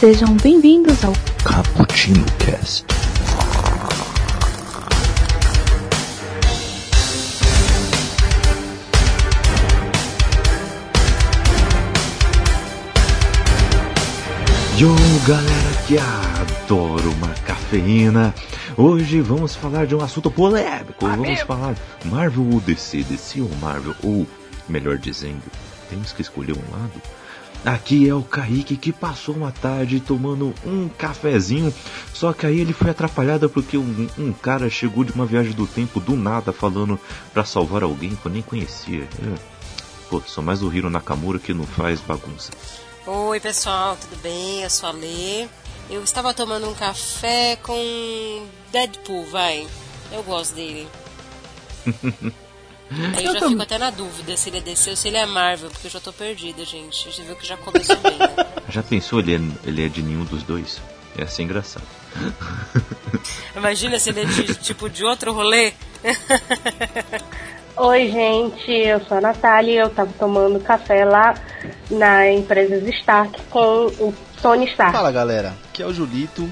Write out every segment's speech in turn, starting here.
Sejam bem-vindos ao Cappuccino Cast. Yo, galera que adora uma cafeína. Hoje vamos falar de um assunto polêmico. Vamos falar Marvel ou DC, DC ou Marvel, ou melhor dizendo, temos que escolher um lado. Aqui é o Kaique que passou uma tarde tomando um cafezinho, só que aí ele foi atrapalhado porque um, um cara chegou de uma viagem do tempo do nada falando pra salvar alguém que eu nem conhecia. É. Pô, sou mais o Hiro Nakamura que não faz bagunça. Oi pessoal, tudo bem? Eu sou a Lê. Eu estava tomando um café com Deadpool, vai. Eu gosto dele. Aí eu, já fico até na dúvida se ele é DC ou se ele é Marvel, porque eu já tô perdida, gente. Já viu que já começou bem, né? Já pensou ele é, ele é de nenhum dos dois? Ia ser engraçado. Imagina se ele é de, tipo de outro rolê. Oi, gente, eu sou a Natália e eu tava tomando café lá na empresa Stark com o Tony Stark. Fala galera, aqui é o Julito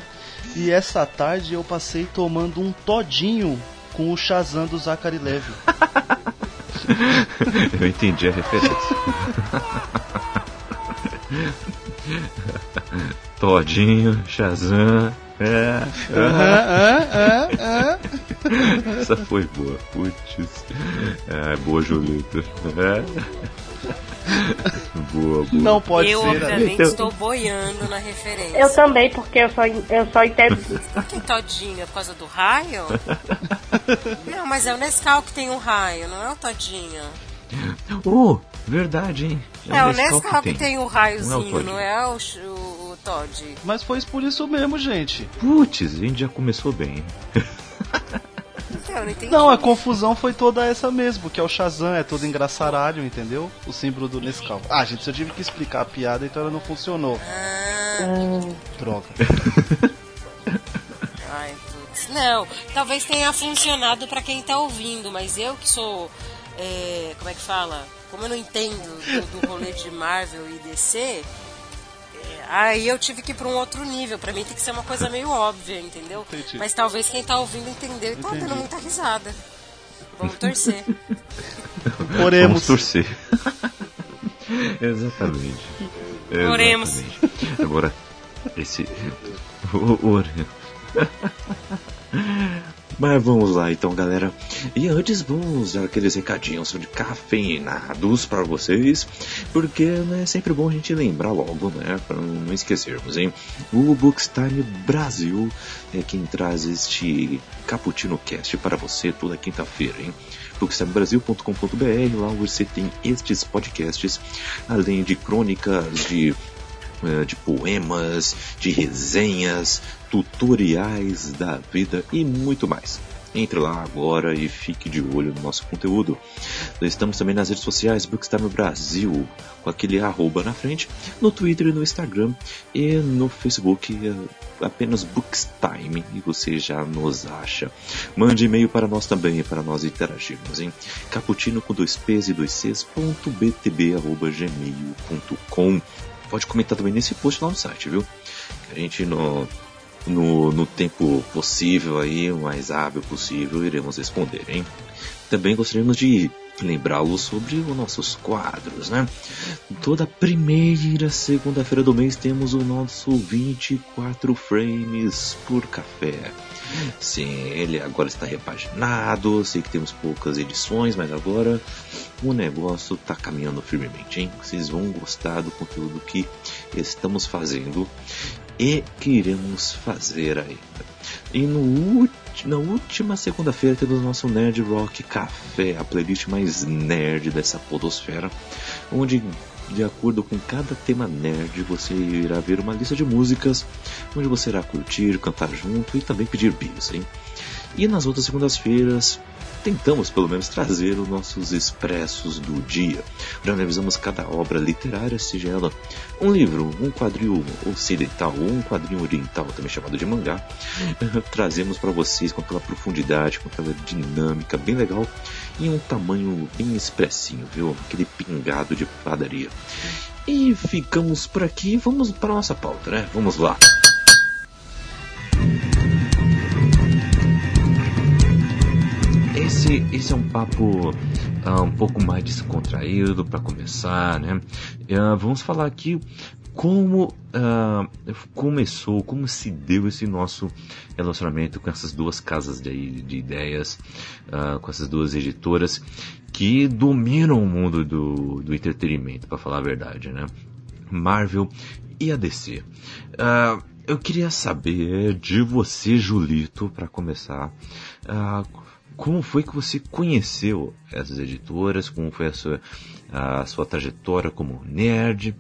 e essa tarde eu passei tomando um todinho com o Shazam do Zachary Levy. Eu entendi a referência. Todinho, Shazam. É. Essa foi boa. Putz. É, boa, Julito. É. Boa, boa. Não pode eu, ser. obviamente, Então- estou boiando na referência. Eu também, porque eu só, eu só entendo. Por que todinho? É por causa do raio? não, mas é o Nescau que tem um raio, não é o todinho. Oh, verdade, hein? É, o Nescau Nescau que tem o raiozinho, Todinho. não é o, ch- o, o Todd. Mas foi por isso mesmo, gente. Putz, a gente já começou bem. Não entendi. Não, a confusão foi toda essa mesmo, que é o Shazam, é todo engraçaralho, entendeu? O símbolo do Nescau. Ah, gente, eu tive que explicar a piada, então ela não funcionou. Ah, Droga. ai, putz. Não, talvez tenha funcionado pra quem tá ouvindo, mas eu que sou. é, como é que fala? Como eu não entendo do, do rolê de Marvel e DC. É, Aí eu tive que ir pra um outro nível. Pra mim tem que ser uma coisa meio óbvia, entendeu? Entendi. Mas talvez quem tá ouvindo entendeu e tá Entendi. dando muita risada. Vamos torcer. Oremos. Vamos torcer. Exatamente. Oremos. Exatamente. Agora, esse. Oremos. Mas vamos lá então, galera. E antes vamos dar aqueles recadinhos de cafeinados para vocês, porque né, é sempre bom a gente lembrar logo, né, para não esquecermos, hein? O Bookstime Brasil é quem traz este Cappuccino Cast para você toda quinta-feira, hein? bookstimebrasil.com.br, lá você tem estes podcasts, além de crônicas de eh, de poemas, de resenhas, tutoriais da vida e muito mais. Entre lá agora e fique de olho no nosso conteúdo. Nós estamos também nas redes sociais Bookstime Brasil, com aquele arroba na frente, no Twitter e no Instagram e no Facebook eh, apenas Bookstime e você já nos acha. Mande e-mail para nós também, para nós interagirmos em caputino com dois p's e dois c's ponto btb arroba gmail ponto com. Pode comentar também nesse post lá no site, viu? Que a gente no, no, no tempo possível aí, o mais hábil possível, iremos responder, hein? Também gostaríamos de lembrá-los sobre os nossos quadros, né? Toda primeira segunda-feira do mês temos o nosso 24 frames por café. Sim, ele agora está repaginado, sei que temos poucas edições, mas agora o negócio está caminhando firmemente, hein? Vocês vão gostar do conteúdo que estamos fazendo e que iremos fazer ainda. E no na última segunda-feira temos nosso Nerd Rock Café, a playlist mais nerd dessa podosfera, onde de acordo com cada tema nerd, você irá ver uma lista de músicas onde você irá curtir, cantar junto e também pedir bis, hein? E nas outras segundas-feiras tentamos pelo menos trazer os nossos expressos do dia. Já analisamos cada obra literária, seja ela um livro, um quadril ocidental ou um quadrinho oriental, também chamado de mangá. Trazemos para vocês com aquela profundidade, com aquela dinâmica bem legal e um tamanho bem expressinho, viu? Aquele pingado de padaria. E ficamos por aqui, vamos para nossa pauta, né? Vamos lá. Esse, esse é um papo uh, um pouco mais descontraído para começar, né? Uh, vamos falar aqui como uh, começou, como se deu esse nosso relacionamento com essas duas casas de, de ideias, com essas duas editoras que dominam o mundo do, do entretenimento, para falar a verdade, né? Marvel e a DC. eu queria saber de você, Julito, para começar. Como foi que você conheceu essas editoras, como foi a sua, a sua trajetória como nerd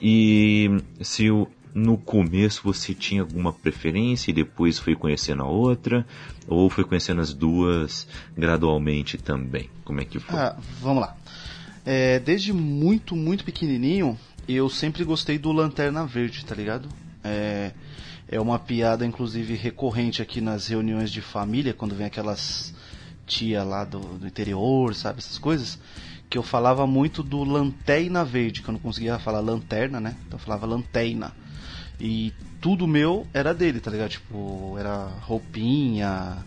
e se no começo você tinha alguma preferência e depois foi conhecendo a outra ou foi conhecendo as duas gradualmente também? Como é que foi? Ah, vamos lá. É, desde muito, muito pequenininho eu sempre gostei do Lanterna Verde, tá ligado? É, é uma piada, inclusive, recorrente aqui nas reuniões de família, quando vem aquelas tia lá do, do interior, sabe? Essas coisas. Que eu falava muito do Lanterna Verde, que eu não conseguia falar lanterna, né? Então eu falava lanterna. E tudo meu era dele, tá ligado? Tipo, era roupinha,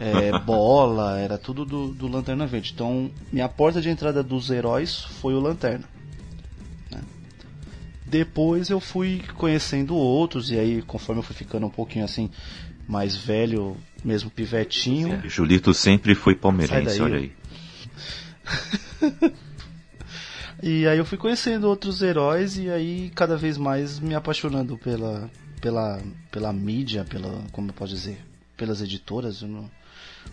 é, bola, era tudo do, do Lanterna Verde. Então, minha porta de entrada dos heróis foi o Lanterna. Né? Depois eu fui conhecendo outros, e aí, conforme eu fui ficando um pouquinho assim, mais velho, mesmo pivetinho. É, Julito sempre foi palmeirense, olha aí. e aí eu fui conhecendo outros heróis e aí cada vez mais me apaixonando pela pela pela mídia, pela como eu posso dizer, pelas editoras, eu não,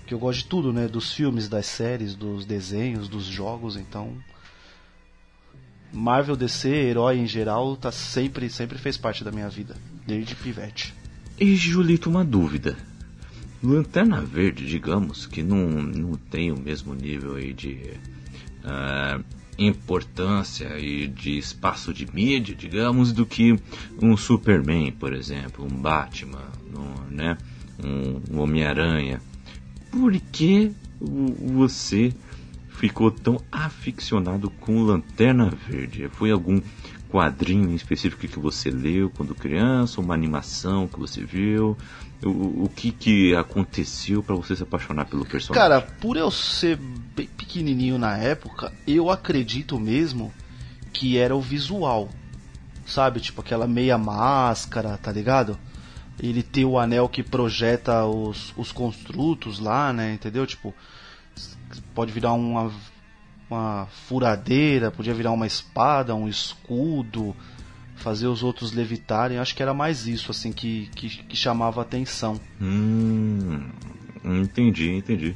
que eu gosto de tudo, né, dos filmes, das séries, dos desenhos, dos jogos, então Marvel, DC, herói em geral, tá sempre sempre fez parte da minha vida, desde pivete. E Julito, uma dúvida. Lanterna Verde, digamos, que não, não tem o mesmo nível aí de uh, importância e de espaço de mídia, digamos, do que um Superman, por exemplo, um Batman, um, né, um, um Homem-Aranha. Por que você ficou tão aficionado com Lanterna Verde? Foi algum quadrinho específico que você leu quando criança, uma animação que você viu? O, o que que aconteceu para você se apaixonar pelo personagem? Cara, por eu ser bem pequenininho na época, eu acredito mesmo que era o visual. Sabe? Tipo aquela meia máscara, tá ligado? Ele ter o anel que projeta os, os construtos lá, né? Entendeu? Tipo, pode virar uma, uma furadeira, podia virar uma espada, um escudo fazer os outros levitarem. Acho que era mais isso assim que, que, que chamava atenção. Hum, entendi, entendi.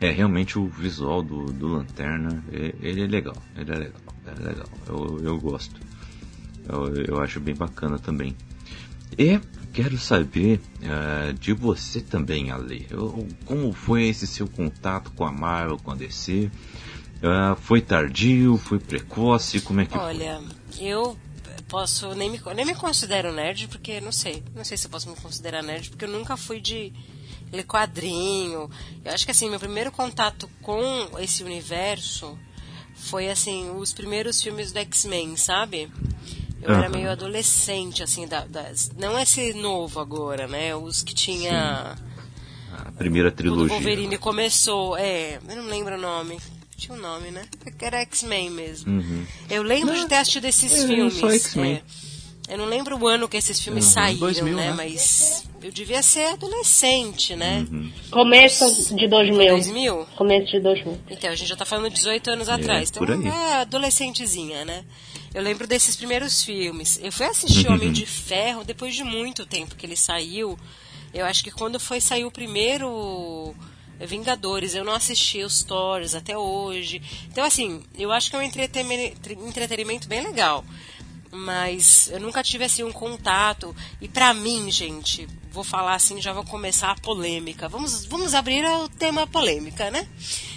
É, realmente o visual do, do Lanterna, ele é legal, ele é legal, é legal. Eu, eu gosto. Eu, eu acho bem bacana também. E quero saber uh, de você também, Ale. Eu, como foi esse seu contato com a Marvel, com a DC? Uh, ah, foi tardio, foi precoce? Como é que Olha, foi? eu posso nem me, nem me considero nerd porque não sei, não sei se eu posso me considerar nerd porque eu nunca fui de ler quadrinho. Eu acho que assim, meu primeiro contato com esse universo foi assim, os primeiros filmes do X-Men, sabe? Eu uhum. era meio adolescente, assim, da, das, não esse novo agora, né? Os que tinha. Sim. A primeira trilogia. O Wolverine começou, é, eu não lembro o nome. Tinha um nome, né? Era X-Men mesmo. Uhum. Eu lembro não, de ter assistido esses é, filmes. Só X-Men. É, eu não lembro o ano que esses filmes uhum. saíram, 2000, né? né? Mas eu devia ser adolescente, né? Uhum. Começo de 2000. 2000? Começo de 2000. Então, a gente já tá falando de 18 anos é, atrás. Então, é adolescentezinha, né? Eu lembro desses primeiros filmes. Eu fui assistir uhum. Homem de Ferro depois de muito tempo que ele saiu. Eu acho que quando foi sair o primeiro Vingadores. Eu não assisti os stories até hoje. Então, assim, eu acho que é um entretenimento bem legal. mas eu nunca tive assim um contato. E para mim, gente, vou falar assim, já vou começar a polêmica. Vamos, vamos abrir o tema polêmica, né?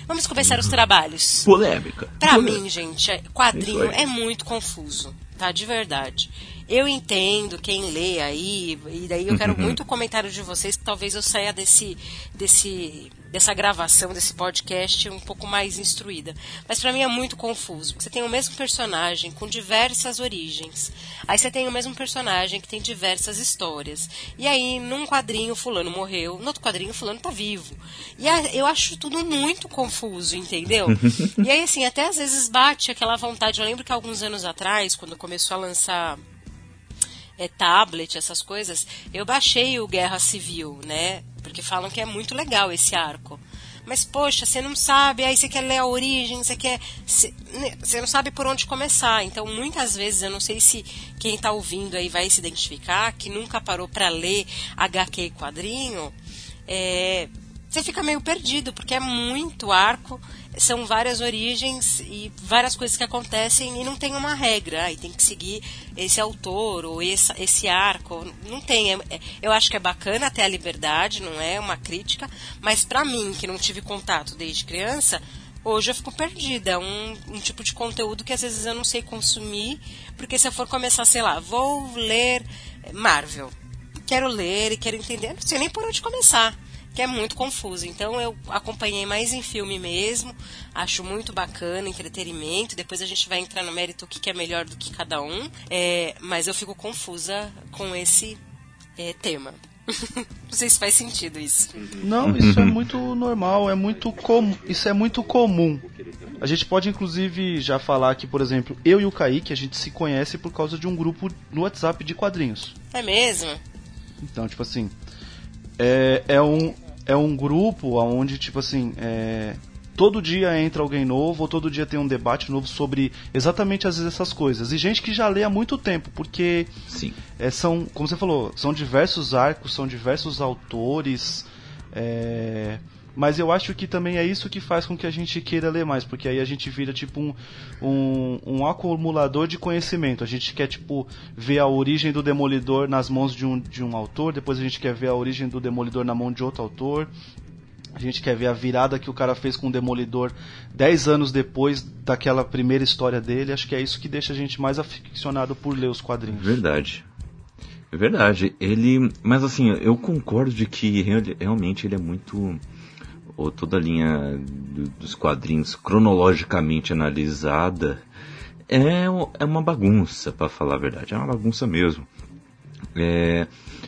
Vamos começar os trabalhos. Polêmica. Pra Polêmica. mim, gente, é- quadrinho é muito confuso, tá? De verdade. Eu entendo quem lê aí, e daí eu quero muito o comentário de vocês, que talvez eu saia desse, desse, dessa gravação, desse podcast, um pouco mais instruída. Mas pra mim é muito confuso. porque Você tem o mesmo personagem com diversas origens. Aí você tem o mesmo personagem que tem diversas histórias. E aí, num quadrinho, fulano morreu, no outro quadrinho, fulano tá vivo. E a- eu acho tudo muito confuso, entendeu? e aí, assim, até às vezes bate aquela vontade. Eu lembro que alguns anos atrás, quando começou a lançar é, tablet, essas coisas, eu baixei o Guerra Civil, né? Porque falam que é muito legal esse arco. Mas, poxa, você não sabe, aí você quer ler a origem, você quer. Você né, você não sabe por onde começar. Então, muitas vezes, eu não sei se quem está ouvindo aí vai se identificar, que nunca parou para ler HQ quadrinho, é, você fica meio perdido, porque é muito arco, são várias origens e várias coisas que acontecem e não tem uma regra. Aí tem que seguir esse autor ou esse, esse arco. Não tem. é- é- eu acho que é bacana ter a liberdade, não é uma crítica, mas pra mim, que não tive contato desde criança, hoje eu fico perdida. É um, um tipo de conteúdo que às vezes eu não sei consumir, porque se eu for começar, sei lá, vou ler Marvel. Quero ler e quero entender, não sei nem por onde começar que é muito confuso. Então eu acompanhei mais em filme mesmo, acho muito bacana, entretenimento. Depois a gente vai entrar no mérito o que, é melhor do que cada um. É, mas eu fico confusa com esse é, tema. Não sei se faz sentido isso. Não, isso é muito normal, é muito comum. Isso é muito comum. A gente pode inclusive já falar que, por exemplo, eu e o Kaique, a gente se conhece por causa de um grupo no WhatsApp de quadrinhos. É mesmo? Então, tipo assim, é, é um é um grupo onde, tipo assim, é, todo dia entra alguém novo, ou todo dia tem um debate novo sobre exatamente às vezes essas coisas. E gente que já lê há muito tempo, porque Sim. é, são, como você falou, são diversos arcos, são diversos autores. é, mas eu acho que também é isso que faz com que a gente queira ler mais, porque aí a gente vira tipo um, um, um acumulador de conhecimento. A gente quer tipo ver a origem do Demolidor nas mãos de um, de um autor, depois a gente quer ver a origem do Demolidor na mão de outro autor. A gente quer ver a virada que o cara fez com o Demolidor 10 anos depois daquela primeira história dele. Acho que é isso que deixa a gente mais aficionado por ler os quadrinhos. Verdade. É verdade. Ele. Mas assim, eu concordo de que real- realmente ele é muito. Ou toda a linha do- dos quadrinhos cronologicamente analisada é, é uma bagunça, para falar a verdade. É uma bagunça mesmo. É,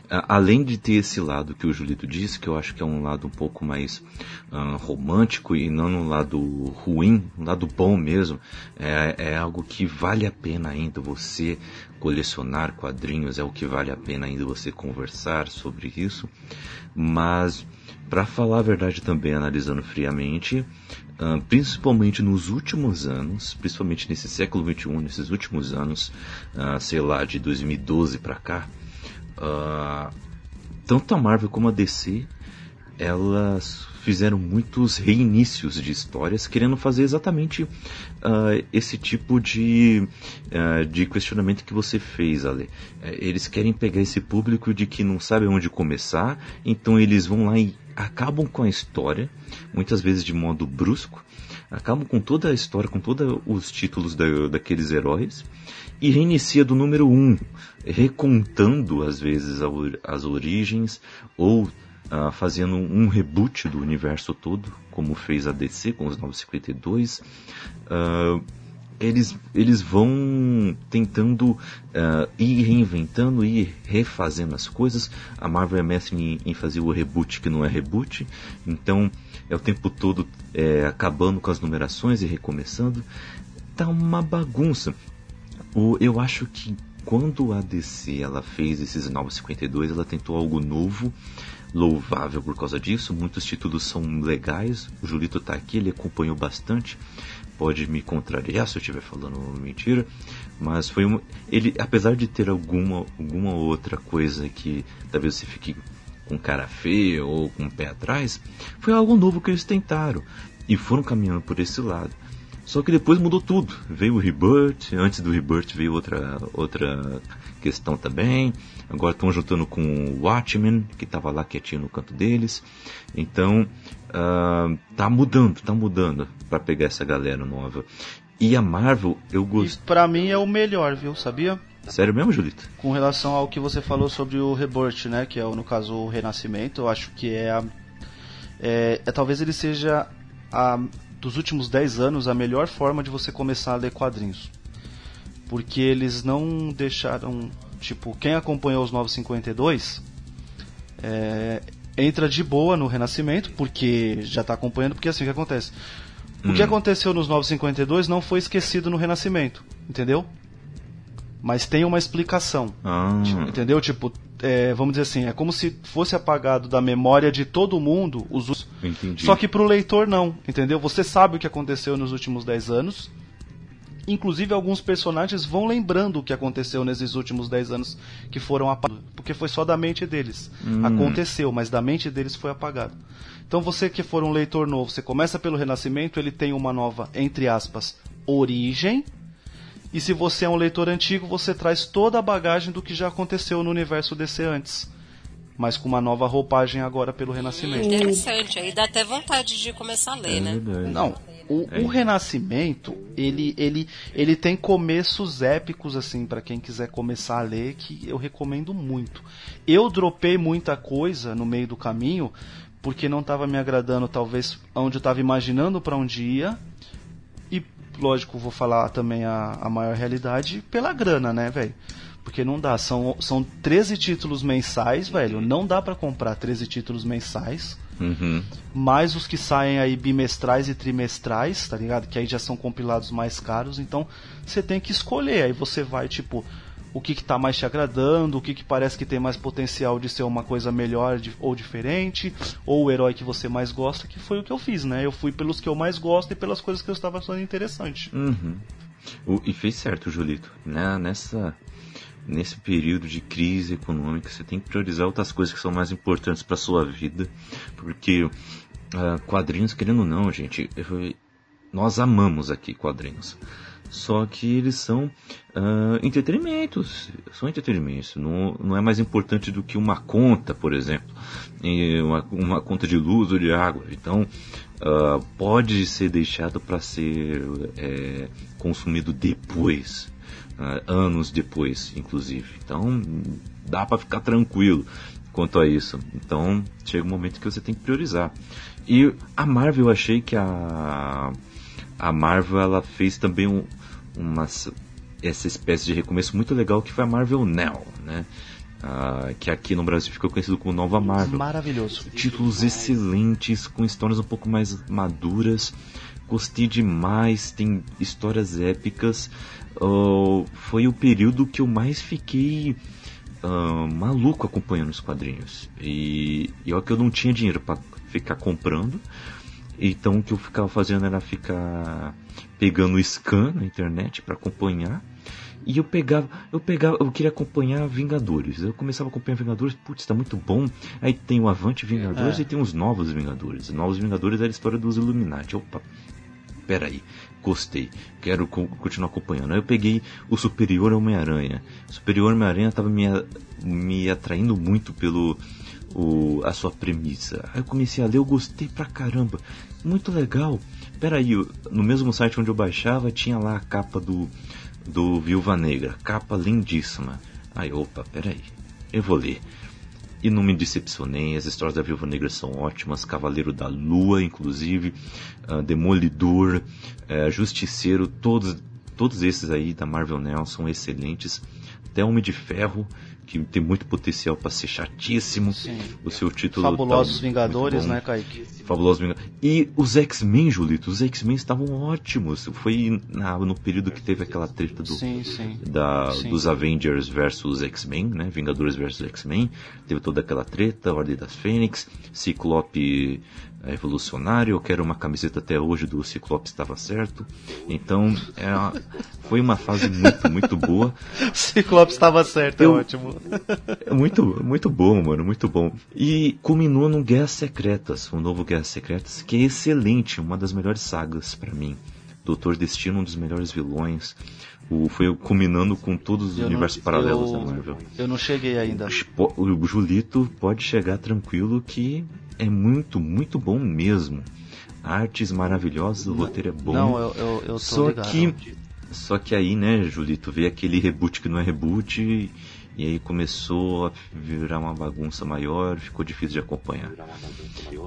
além de ter esse lado que o Julito disse, que eu acho que é um lado um pouco mais ah, romântico e não um lado ruim, um lado bom mesmo, é, é algo que vale a pena ainda você colecionar quadrinhos, é o que vale a pena ainda você conversar sobre isso. Mas, para falar a verdade também, analisando friamente, ah, principalmente nos últimos anos, principalmente nesse século XXI, nesses últimos anos, ah, sei lá, de 2012 para cá, ah, tanto a Marvel como a DC, elas fizeram muitos reinícios de histórias, querendo fazer exatamente ah, esse tipo de, ah, de questionamento que você fez, Ale. Eh, Eles querem pegar esse público de que não sabe onde começar, então eles vão lá e acabam com a história, muitas vezes de modo brusco, acabam com toda a história, com todos os títulos da- daqueles heróis, e reinicia do número 1, um, recontando às vezes as origens, ou ah, fazendo um reboot do universo todo, como fez a DC com os 952. Ah, eles, eles vão tentando ah, ir reinventando, ir refazendo as coisas. A Marvel é mestre em, em fazer o reboot que não é reboot, então é o tempo todo é, acabando com as numerações e recomeçando. Tá uma bagunça. O, eu acho que quando a DC ela fez esses 952, ela tentou algo novo, louvável por causa disso. Muitos títulos são legais. O Julito tá aqui, ele acompanhou bastante. Pode me contrariar se eu estiver falando mentira, mas foi um, ele, apesar de ter alguma alguma outra coisa que talvez você fique com cara feia ou com o pé atrás, foi algo novo que eles tentaram e foram caminhando por esse lado. Só que depois mudou tudo. Veio o Rebirth, antes do Rebirth veio outra, outra questão também. Agora estão juntando com o Watchmen, que estava lá quietinho no canto deles. Então, uh, tá mudando, tá mudando para pegar essa galera nova. E a Marvel, eu gostei. Pra mim é o melhor, viu? Sabia? Sério mesmo, Julito? Com relação ao que você falou sobre o Rebirth, né? Que é, no caso, o Renascimento, eu acho que é a. É, é talvez ele seja a dos últimos 10 anos a melhor forma de você começar a ler quadrinhos. Porque eles não deixaram. Tipo, quem acompanhou os 952 é, entra de boa no Renascimento, porque já está acompanhando, porque é assim que acontece. O hum. que aconteceu nos 952 não foi esquecido no Renascimento, entendeu? Mas tem uma explicação. Ah. Entendeu? Tipo, é, vamos dizer assim, é como se fosse apagado da memória de todo mundo os Entendi. Só que pro leitor não, entendeu? Você sabe o que aconteceu nos últimos 10 anos. Inclusive alguns personagens vão lembrando o que aconteceu nesses últimos 10 anos que foram apagados, porque foi só da mente deles. Hum. Aconteceu, mas da mente deles foi apagado. Então você que for um leitor novo, você começa pelo Renascimento, ele tem uma nova, entre aspas, origem, e se você é um leitor antigo, você traz toda a bagagem do que já aconteceu no universo DC antes. Mas com uma nova roupagem agora pelo Renascimento. Interessante, aí dá até vontade de começar a ler, é né? Verdade. Não, o, é. o, Renascimento, ele, ele, ele tem começos épicos, assim, para quem quiser começar a ler, que eu recomendo muito. Eu dropei muita coisa no meio do caminho, porque não estava me agradando, talvez, onde eu estava imaginando para onde ia, lógico, vou falar também a, a maior realidade pela grana, né, velho? Porque não dá, são, são 13 títulos mensais, velho. Não dá para comprar 13 títulos mensais. Uhum. Mais os que saem aí bimestrais e trimestrais, tá ligado? Que aí já são compilados mais caros. Então você tem que escolher. Aí você vai, tipo, o que está mais te agradando, o que, que parece que tem mais potencial de ser uma coisa melhor de, ou diferente, ou o herói que você mais gosta, que foi o que eu fiz, né? Eu fui pelos que eu mais gosto e pelas coisas que eu estava achando interessante. Uhum. O, e fez certo, Julito. Né? Nessa, nesse período de crise econômica, você tem que priorizar outras coisas que são mais importantes para sua vida, porque uh, quadrinhos, querendo ou não, gente, eu, nós amamos aqui quadrinhos. Só que eles são uh, entretenimentos. São entretenimentos. Não, não é mais importante do que uma conta, por exemplo. Uma, uma conta de luz ou de água. Então, uh, pode ser deixado para ser é, consumido depois. Uh, anos depois, inclusive. Então, dá para ficar tranquilo quanto a isso. Então, chega um momento que você tem que priorizar. E a Marvel, eu achei que a a Marvel ela fez também um, uma, essa espécie de recomeço muito legal que foi a Marvel Now, né? Ah, que aqui no Brasil ficou conhecido como Nova Marvel. Maravilhoso. Títulos excelentes, com histórias um pouco mais maduras. Gostei demais, tem histórias épicas. Uh, foi o período que eu mais fiquei uh, maluco acompanhando os quadrinhos. E, e olha que eu não tinha dinheiro para ficar comprando. Então o que eu ficava fazendo era ficar pegando o scan na internet para acompanhar. E eu pegava, eu pegava, eu queria acompanhar Vingadores. Eu começava a acompanhar Vingadores, putz, tá muito bom. Aí tem o Avante Vingadores é. e tem os Novos Vingadores. Os Novos Vingadores é a história dos Illuminati. Opa, peraí, gostei, quero co continuar acompanhando. Aí eu peguei o Superior Homem-Aranha. Superior Homem-Aranha tava me, me atraindo muito pelo o, a sua premissa. Aí eu comecei a ler, eu gostei pra caramba. Muito legal. Peraí, no mesmo site onde eu baixava tinha lá a capa do, do Viúva Negra. Capa lindíssima. Aí, opa, peraí. Eu vou ler. E não me decepcionei, as histórias da Viúva Negra são ótimas, Cavaleiro da Lua, inclusive, uh, Demolidor, uh, Justiceiro, todos, todos esses aí da Marvel Now são excelentes. Até Homem de Ferro, que tem muito potencial para ser chatíssimo. Sim. O seu título. Fabulosos tá Vingadores, né, Kaique? Fabulosos Vingadores. E os X-Men, Julito, os X-Men estavam ótimos. Foi na, no período que teve aquela treta do, sim, sim. Da, sim. dos Avengers versus X-Men, né? Vingadores versus X-Men. Teve toda aquela treta, Ordem das Fênix, Ciclope é revolucionário, eu quero uma camiseta até hoje do Ciclope estava certo. Então, é foi uma fase muito, muito boa. Ciclope estava certo, é eu, é ótimo. É muito, muito bom, mano, muito bom. E culminou no Guerras Secretas, o novo Guerras Secretas, que é excelente, uma das melhores sagas para mim Doutor Destino, um dos melhores vilões. O, foi culminando com todos os Eu universos não- paralelos eu- da Marvel. Eu não cheguei ainda. Po- O Julito pode chegar tranquilo que é muito, muito bom mesmo. Artes maravilhosas, o roteiro é bom. Não, eu, eu, eu tô Só ligado. que, só que aí, né, Julito, veio aquele reboot que não é reboot e, e aí começou a virar uma bagunça maior, ficou difícil de acompanhar.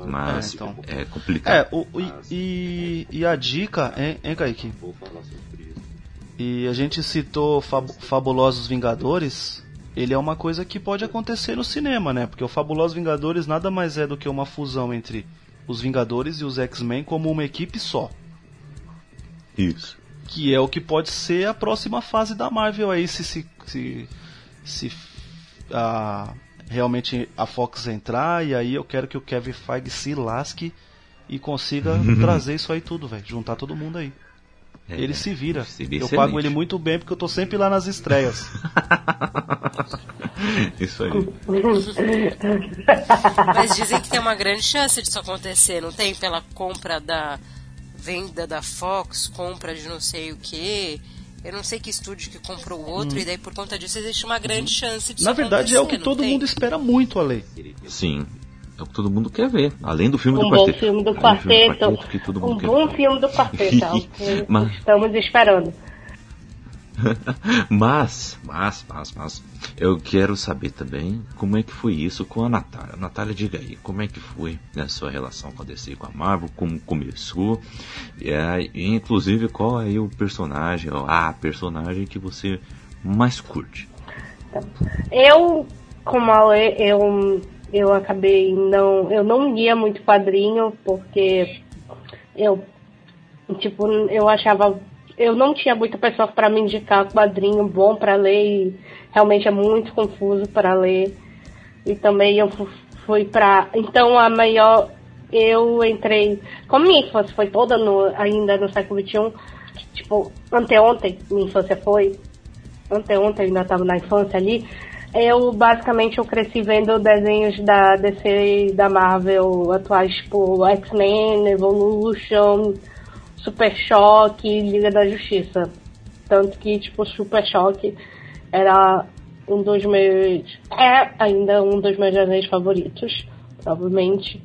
Mas É, então. é complicado. É, o, o- e, e, e a dica, hein, hein Kaique? E a gente citou Fab- Fabulosos Vingadores. Ele é uma coisa que pode acontecer no cinema, né? Porque o Fabulosos Vingadores nada mais é do que uma fusão entre os Vingadores e os X-Men como uma equipe só. Isso. Que é o que pode ser a próxima fase da Marvel aí, se se, se, se a, realmente a Fox entrar. E aí eu quero que o Kevin Feige se lasque e consiga trazer isso aí tudo, velho. Juntar todo mundo aí. É, Ele se vira. seria Eu excelente. pago ele muito bem porque eu tô sempre lá nas estreias. Isso aí. Mas dizem que tem uma grande chance disso acontecer, não tem? Pela compra da venda da Fox, compra de não sei o que. Eu não sei que estúdio que comprou o outro, e daí por conta disso existe uma grande chance disso Hum. Na verdade é o que todo tem? mundo espera muito, Ale. Sim. É o que todo mundo quer ver. Além do filme Um do quarteto. filme do Além do filme do quarteto. que todo mundo Um quer bom ver. filme do quarteto. é que Mas- Estamos esperando. Mas, mas, mas, mas, eu quero saber também como é que foi isso com a Natália. Natália, diga aí, como é que foi a sua relação com a DC com a Marvel, como começou, e, inclusive qual é o personagem, ou a personagem que você mais curte. Eu, como a eu, eu acabei não. Eu não lia muito quadrinho porque eu, tipo, eu achava. Eu não tinha muita pessoa para me indicar quadrinho bom para ler e realmente é muito confuso para ler. E também eu fu- fui pra. Então a maior. Eu entrei. Como minha infância foi toda no, ainda no século XXI, tipo, anteontem minha infância foi anteontem, eu ainda estava na infância ali, eu basicamente eu cresci vendo desenhos da DC e da Marvel atuais, tipo X-Men, Evolution, Super Choque e Liga da Justiça. Tanto que, tipo, Super Choque era um dos meus. É ainda um dos meus desenhos favoritos, provavelmente.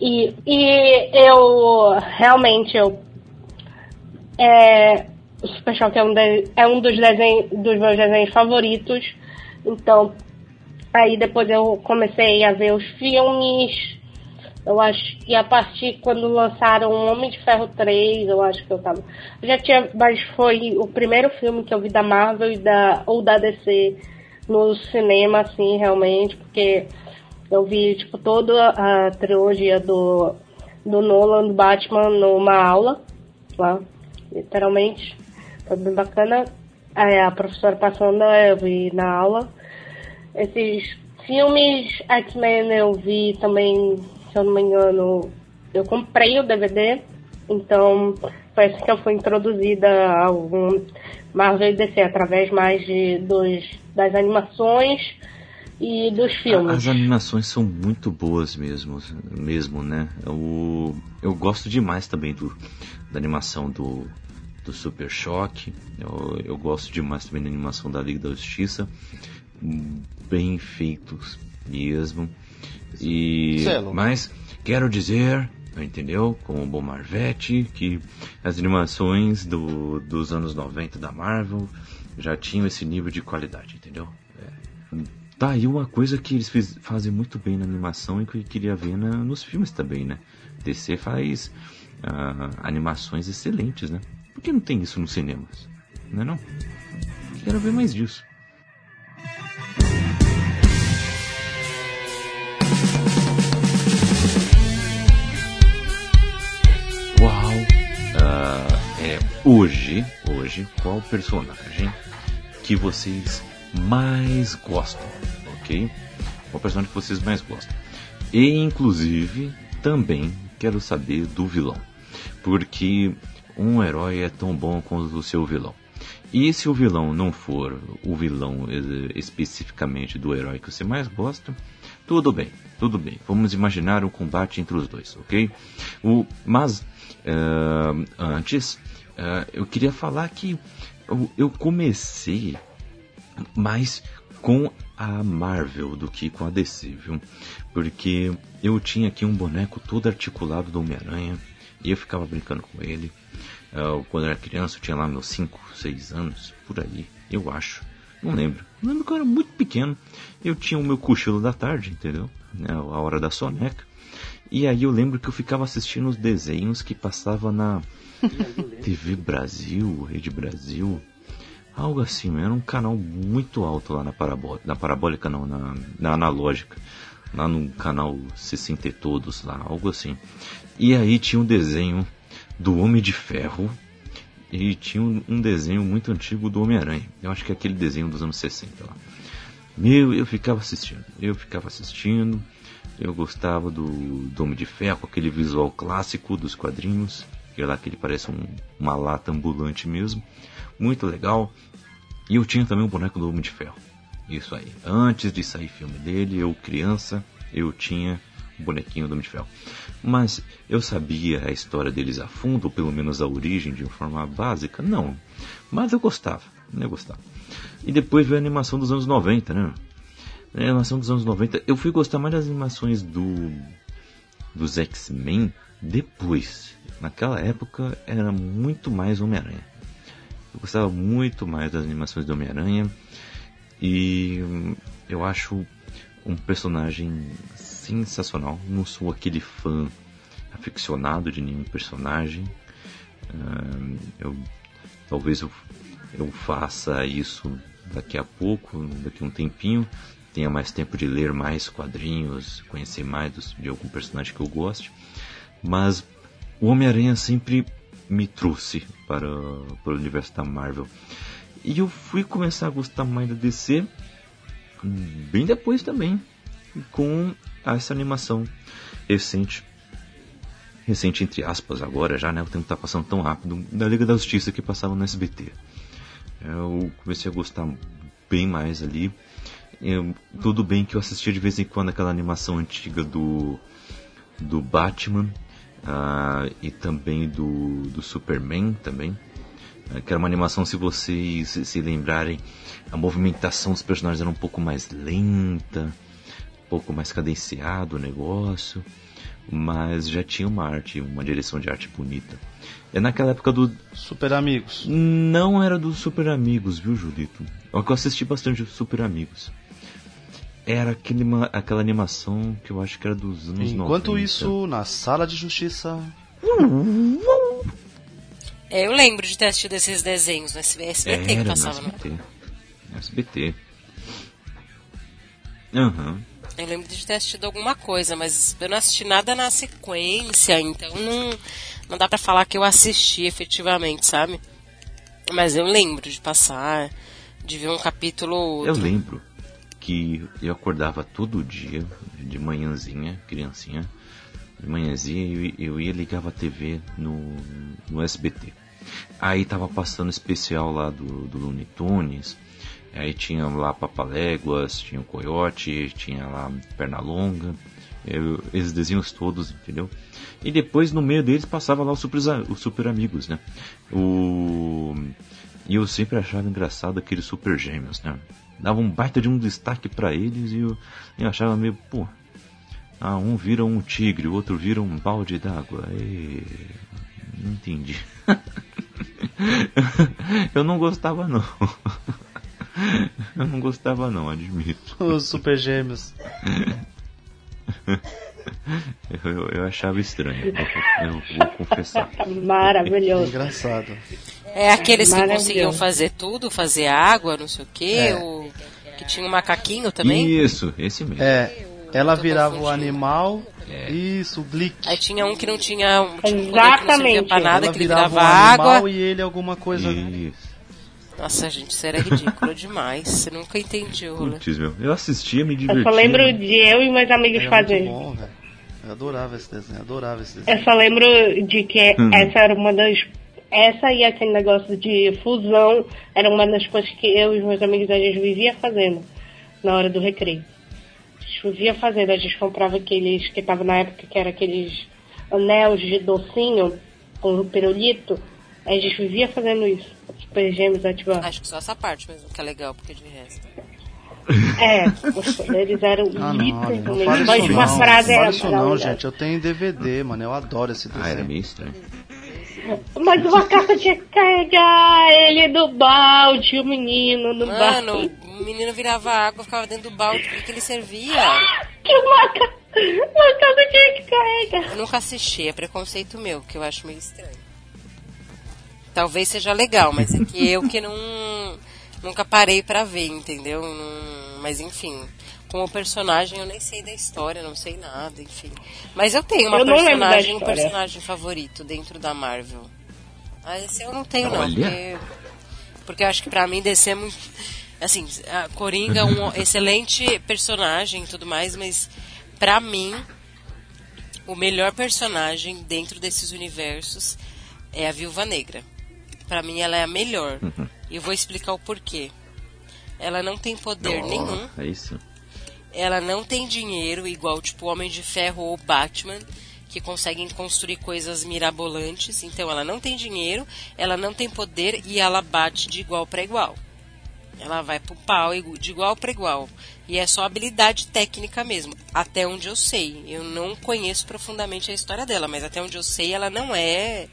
E, e eu realmente eu é, Super Choque é um, de- é um dos, desenhos, dos meus desenhos favoritos. Então, aí depois eu comecei a ver os filmes. Eu acho que a partir quando lançaram Homem de Ferro 3, eu acho que eu tava. eu já tinha, mas foi o primeiro filme que eu vi da Marvel e da, ou da DC no cinema, assim, realmente, porque eu vi, tipo, toda a trilogia do, do Nolan, do Batman, numa aula, lá, literalmente. Foi bem bacana. Aí a professora passando, eu vi na aula. Esses filmes X-Men eu vi também, se eu não me engano, eu comprei o DVD. Então, foi assim que eu fui introduzida ao Marvel e DC, através mais de, dos, das animações e dos filmes. As animações são muito boas mesmo, mesmo né? Eu, eu gosto demais também do, da animação do, do Super Choque. Eu, eu gosto demais também da animação da Liga da Justiça. Bem feitos mesmo. E, louco. mas quero dizer, entendeu? Como um bom Marvete, que as animações do, dos anos 90 da Marvel já tinham esse nível de qualidade, entendeu? É. Tá aí uma coisa que eles fiz- fazem muito bem na animação e que eu queria ver na- nos filmes também, né? DC faz ah, animações excelentes, né? Por que não tem isso nos cinemas? Não é não? Quero ver mais disso. Uau! Ah, é, hoje, hoje, qual personagem que vocês mais gostam, ok? Qual personagem que vocês mais gostam? E, inclusive, também quero saber do vilão. Porque um herói é tão bom quanto o seu vilão. E se o vilão não for o vilão eh, especificamente do herói que você mais gosta, tudo bem, tudo bem. Vamos imaginar um combate entre os dois, ok? O, mas eh, antes Uh, eu queria falar que eu, eu comecei mais com a Marvel do que com a DC, viu? Porque eu tinha aqui um boneco todo articulado do Homem-Aranha e eu ficava brincando com ele. Uh, quando eu era criança, eu tinha lá meus 5, 6 anos, por aí, eu acho. Não lembro. Não lembro que eu era muito pequeno. Eu tinha o meu cochilo da tarde, entendeu? Né, a hora da soneca. E aí eu lembro que eu ficava assistindo os desenhos que passava na TV Brasil, Rede Brasil. Algo assim, era um canal muito alto lá na parabólica. Na parabólica não, na, na analógica. Lá no canal 60 e todos lá, algo assim. E aí tinha um desenho do Homem de Ferro e tinha um, desenho muito antigo do Homem-Aranha. Eu acho que é aquele desenho dos anos 60 lá. Meu, eu ficava assistindo, eu ficava assistindo. Eu gostava do, do Homem de Ferro, aquele visual clássico dos quadrinhos, que é lá que ele parece um, uma lata ambulante mesmo. Muito legal. E eu tinha também um boneco do Homem de Ferro. Isso aí. Antes de sair filme dele, eu criança, eu tinha bonequinho do Homem de. Mas eu sabia a história deles a fundo, ou pelo menos a origem de uma forma básica? Não. Mas eu gostava, eu gostava. E depois veio a animação dos anos 90, né? A animação dos anos 90. Eu fui gostar mais das animações do dos X-Men depois. Naquela época era muito mais Homem-Aranha. Eu gostava muito mais das animações do Homem-Aranha. E eu acho um personagem sensacional. Não sou aquele fã aficionado de nenhum personagem. Uh, eu, talvez eu, eu faça isso daqui a pouco, daqui a um tempinho. Tenha mais tempo de ler mais quadrinhos, conhecer mais dos, de algum personagem que eu goste. Mas o Homem-Aranha sempre me trouxe para, para o universo da Marvel. E eu fui começar a gostar mais da DC bem depois também, com essa animação recente. Recente entre aspas agora já, né? O tempo tá passando tão rápido. Da Liga da Justiça que passava no SBT. Eu comecei a gostar bem mais ali. Eu, tudo bem que eu assistia de vez em quando aquela animação antiga do, do Batman uh, e também do, do Superman também. Uh, que era uma animação, se vocês se, se lembrarem, a movimentação dos personagens era um pouco mais lenta pouco mais cadenciado o negócio, mas já tinha uma arte, uma direção de arte bonita. É naquela época do. Super Amigos. Não era do Super Amigos, viu, Julito? É eu assisti bastante Super Amigos. Era aquele, aquela animação que eu acho que era dos anos Enquanto 90. isso, na sala de justiça. É, eu lembro de ter assistido esses desenhos no SBT era, que passava, no SBT. No SBT. Aham. Uhum. Eu lembro de ter assistido alguma coisa, mas eu não assisti nada na sequência, então não, não dá para falar que eu assisti efetivamente, sabe? Mas eu lembro de passar, de ver um capítulo ou outro. Eu lembro que eu acordava todo dia, de manhãzinha, criancinha, de manhãzinha, eu, eu ia ligava a TV no, no SBT. Aí tava passando especial lá do, do Looney Tunes, Aí tinha lá Papaléguas, tinha o Coyote, tinha lá Pernalonga, eu, esses desenhos todos, entendeu? E depois no meio deles passava lá os Super, os super Amigos, né? O... E eu sempre achava engraçado aqueles Super Gêmeos, né? Dava um baita de um destaque para eles e eu, eu achava meio, pô, ah, um vira um tigre, o outro vira um balde d'água. Não entendi. eu não gostava não. Eu não gostava não, admito. Os super gêmeos. Eu, eu, eu, achava estranho, eu, eu vou confessar. Maravilhoso. Engraçado. É aqueles que conseguiam fazer tudo, fazer água, não sei o quê, é. o, que tinha um macaquinho também. Isso, esse mesmo. É, ela virava o animal. É. Isso, o Glick. Aí tinha um que não tinha, tinha um Exatamente. que não pra nada, ela que ele virava, virava um água. e ele alguma coisa. Isso. Nossa, gente, isso era ridículo demais. Você nunca entendeu, Putz, meu. Eu assistia, me divertia. Eu só lembro de eu e meus amigos fazendo. bom, velho. Eu adorava esse desenho, adorava esse desenho. Eu só lembro de que hum. essa era uma das. Essa e aquele negócio de fusão era uma das coisas que eu e meus amigos a gente vivia fazendo na hora do recreio. A gente vivia fazendo, a gente comprava aqueles que tava na época que era aqueles anéis de docinho com pirulito A gente vivia fazendo isso. Super gêmeos ativar. Acho que só essa parte mesmo que é legal, porque de resto. É, os poderes eram Ah, não, olha, não fala Mas uma não. frase não era isso não, gente. Eu tenho DVD, mano. Eu adoro esse Ah, era desenho. meio estranho. Mas uma carta tinha que carregar ele do balde, o menino no Mano, balde. o menino virava água, ficava dentro do balde, porque que ele servia? Que uma, ca- uma carta tinha que carregar. Eu nunca assisti, é preconceito meu, que eu acho meio estranho. Talvez seja legal, mas é que eu que não nunca parei pra ver, entendeu? Não- mas enfim, como personagem eu nem sei da história, não sei nada, enfim. Mas eu tenho uma Eu não personagem, um personagem favorito dentro da Marvel. Ah, esse eu não tenho não, Olha. porque porque eu acho que pra mim DC é muito assim, a Coringa é um excelente personagem e tudo mais, mas pra mim o melhor personagem dentro desses universos é a Viúva Negra. Pra mim ela é a melhor. E eu vou explicar o porquê. Ela não tem poder Ó, nenhum, É isso. ela não tem dinheiro igual tipo Homem de Ferro ou Batman, que conseguem construir coisas mirabolantes. Então ela não tem dinheiro, ela não tem poder e ela bate de igual para igual. Ela vai pro pau de igual para igual. E é só habilidade técnica mesmo, até onde eu sei. Eu não conheço profundamente a história dela, mas até onde eu sei ela não é,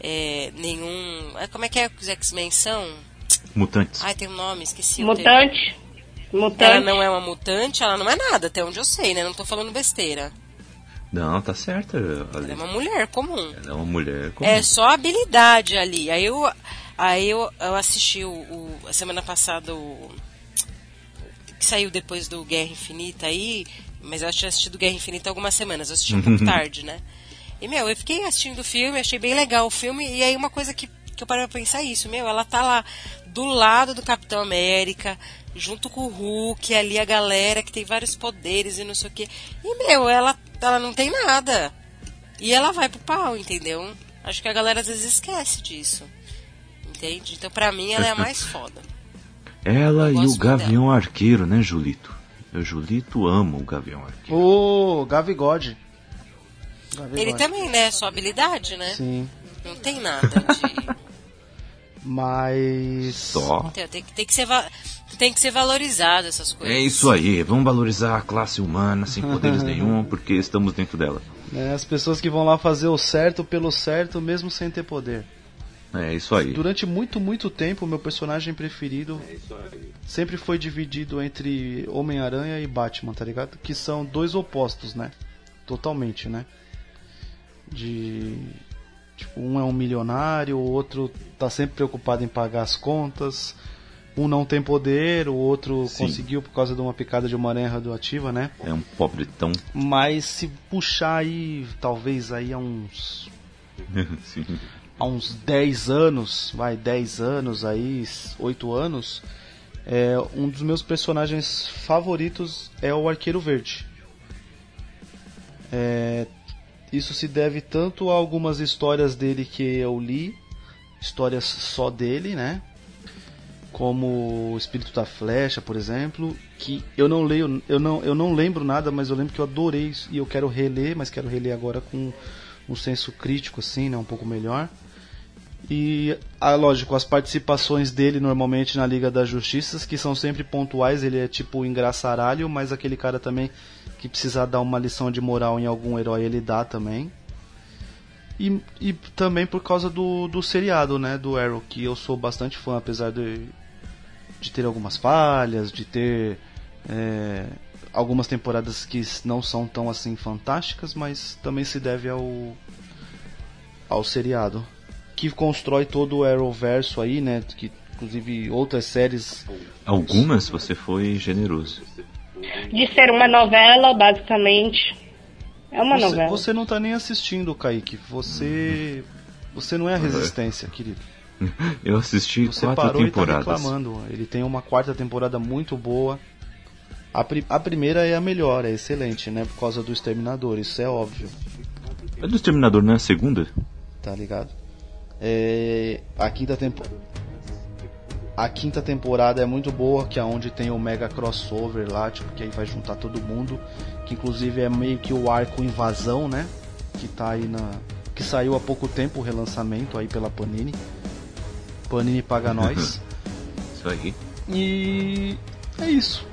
é, nenhum. ah, Como é que é que os X-Men são? Mutantes. Ai, tem um nome, esqueci o termo. Mutante. Ela Mutante. não é uma mutante, ela não é nada, até onde eu sei, né? Não tô falando besteira. Não, tá certo. Ela é uma mulher comum. Ela é uma mulher comum. É só habilidade ali. Aí eu, aí eu, eu assisti o, o- a semana passada o. que saiu depois do Guerra Infinita aí, mas eu tinha assistido Guerra Infinita algumas semanas, eu assisti um pouco tarde, né? E, meu, eu fiquei assistindo o filme, achei bem legal o filme, e aí uma coisa que, que eu parei pra pensar é isso, meu, ela tá lá do lado do Capitão América, junto com o Hulk, ali a galera que tem vários poderes e não sei o quê. E, meu, ela, ela não tem nada. E ela vai pro pau, entendeu? Acho que a galera às vezes esquece disso. Entende? Então, pra mim, ela é a mais foda. Ela Eu e o Gavião Arqueiro, né, Julito? O Julito ama o Gavião Arqueiro. Ô, Gavigode. Gavigode. Ele também, né? Só habilidade, né? Sim. Não tem nada de. Mas. Só. Tem, tem que, tem, que ser va- tem que ser valorizado essas coisas. É isso aí, vamos valorizar a classe humana sem poderes nenhum, porque estamos dentro dela. né, as pessoas que vão lá fazer o certo pelo certo, mesmo sem ter poder. É isso aí. Durante muito, muito tempo, meu personagem preferido sempre foi dividido entre Homem-Aranha e Batman, tá ligado? Que são dois opostos, né? Totalmente, né? De. Tipo, um é um milionário, o outro tá sempre preocupado em pagar as contas. Um não tem poder, o outro Sim. conseguiu por causa de uma picada de uma aranha radioativa, né? É um pobretão. Mas se puxar aí, talvez aí há uns Sim. há uns 10 anos, vai, 10 anos aí, 8 anos, é, um dos meus personagens favoritos é o Arqueiro Verde. É, isso se deve tanto a algumas histórias dele que eu li, histórias só dele, né? Como o Espírito da Flecha, por exemplo, que eu não leio, eu não, eu não lembro nada, mas eu lembro que eu adorei isso e eu quero reler, mas quero reler agora com um senso crítico assim, né, um pouco melhor. E, ah, lógico, as participações dele normalmente na Liga da Justiça, que são sempre pontuais, ele é tipo engraçaralho, mas aquele cara também que precisar dar uma lição de moral em algum herói, ele dá também. E, e também por causa do, do seriado, né, do Arrow, que eu sou bastante fã, apesar de, de ter algumas falhas, de ter é, algumas temporadas que não são tão assim fantásticas, mas também se deve ao, ao seriado que constrói todo o Arrowverso aí, né? Que inclusive outras séries. Algumas você foi generoso. De ser uma novela, basicamente. É uma Você, novela. você não tá nem assistindo, Kaique. Você. Você não é a resistência, querido. Eu assisti Você quatro parou e tá temporadas. reclamando. Ele tem uma quarta temporada muito boa. A, pri- a primeira é a melhor, é excelente, né? Por causa do Exterminador, isso é óbvio, É do Exterminador, não é a segunda? tá ligado? É, a quinta temporada. A quinta temporada é muito boa, que é onde tem o mega crossover lá, tipo, que aí vai juntar todo mundo. Que inclusive é meio que o arco invasão, né? Que tá aí na. que saiu há pouco tempo o relançamento aí pela Panini. Panini paga nós. Isso aí. E é isso.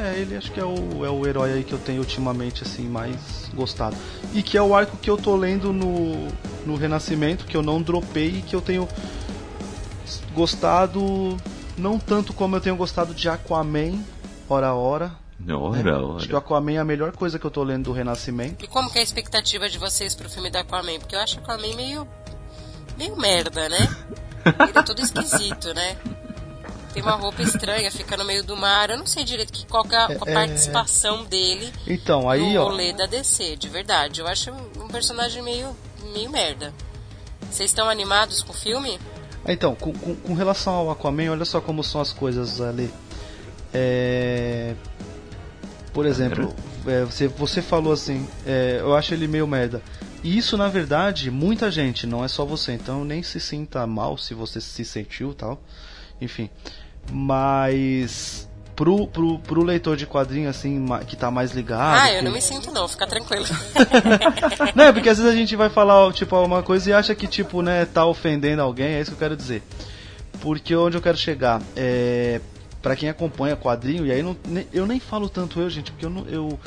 É, ele acho que é o, é o herói aí que eu tenho ultimamente assim mais gostado. E que é o arco que eu tô lendo no, no Renascimento, que eu não dropei e que eu tenho gostado não tanto como eu tenho gostado de Aquaman, hora a hora. Ora, né? ora. Acho que o Aquaman é a melhor coisa que eu tô lendo do Renascimento. E como que é a expectativa de vocês pro filme da Aquaman? Porque eu acho Aquaman meio. meio merda, né? Ele é todo esquisito, né? Tem uma roupa estranha, fica no meio do mar. Eu não sei direito que, qual que é a, a É, participação dele Então, aí, no ó. rolê da DC, de verdade. Eu acho um personagem meio, meio merda. Vocês estão animados com o filme? Então, com, com, com relação ao Aquaman, olha só como são as coisas ali. É... Por exemplo, é, você, você falou assim, é, eu acho ele meio merda. E isso, na verdade, muita gente, não é só você. Então, nem se sinta mal se você se sentiu tal. Enfim. Mas. Pro, pro, pro leitor de quadrinho, assim, que tá mais ligado. ah, eu que- não me sinto não, fica tranquilo. Não, é porque às vezes a gente vai falar, tipo, uma coisa e acha que, tipo, né, tá ofendendo alguém, é isso que eu quero dizer. Porque onde eu quero chegar é. Pra quem acompanha quadrinho, e aí não, eu nem falo tanto eu, gente, porque eu não. Eu,